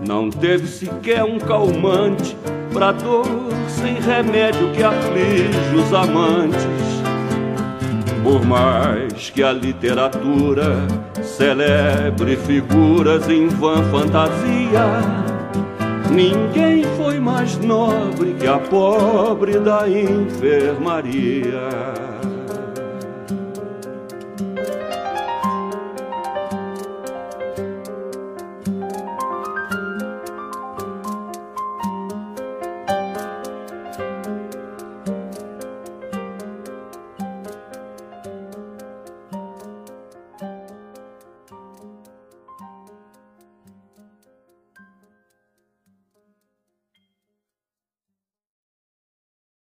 Não teve sequer um calmante pra dor sem remédio que aflige os amantes. Por mais que a literatura celebre figuras em vã fantasia, Ninguém foi mais nobre que a pobre da enfermaria.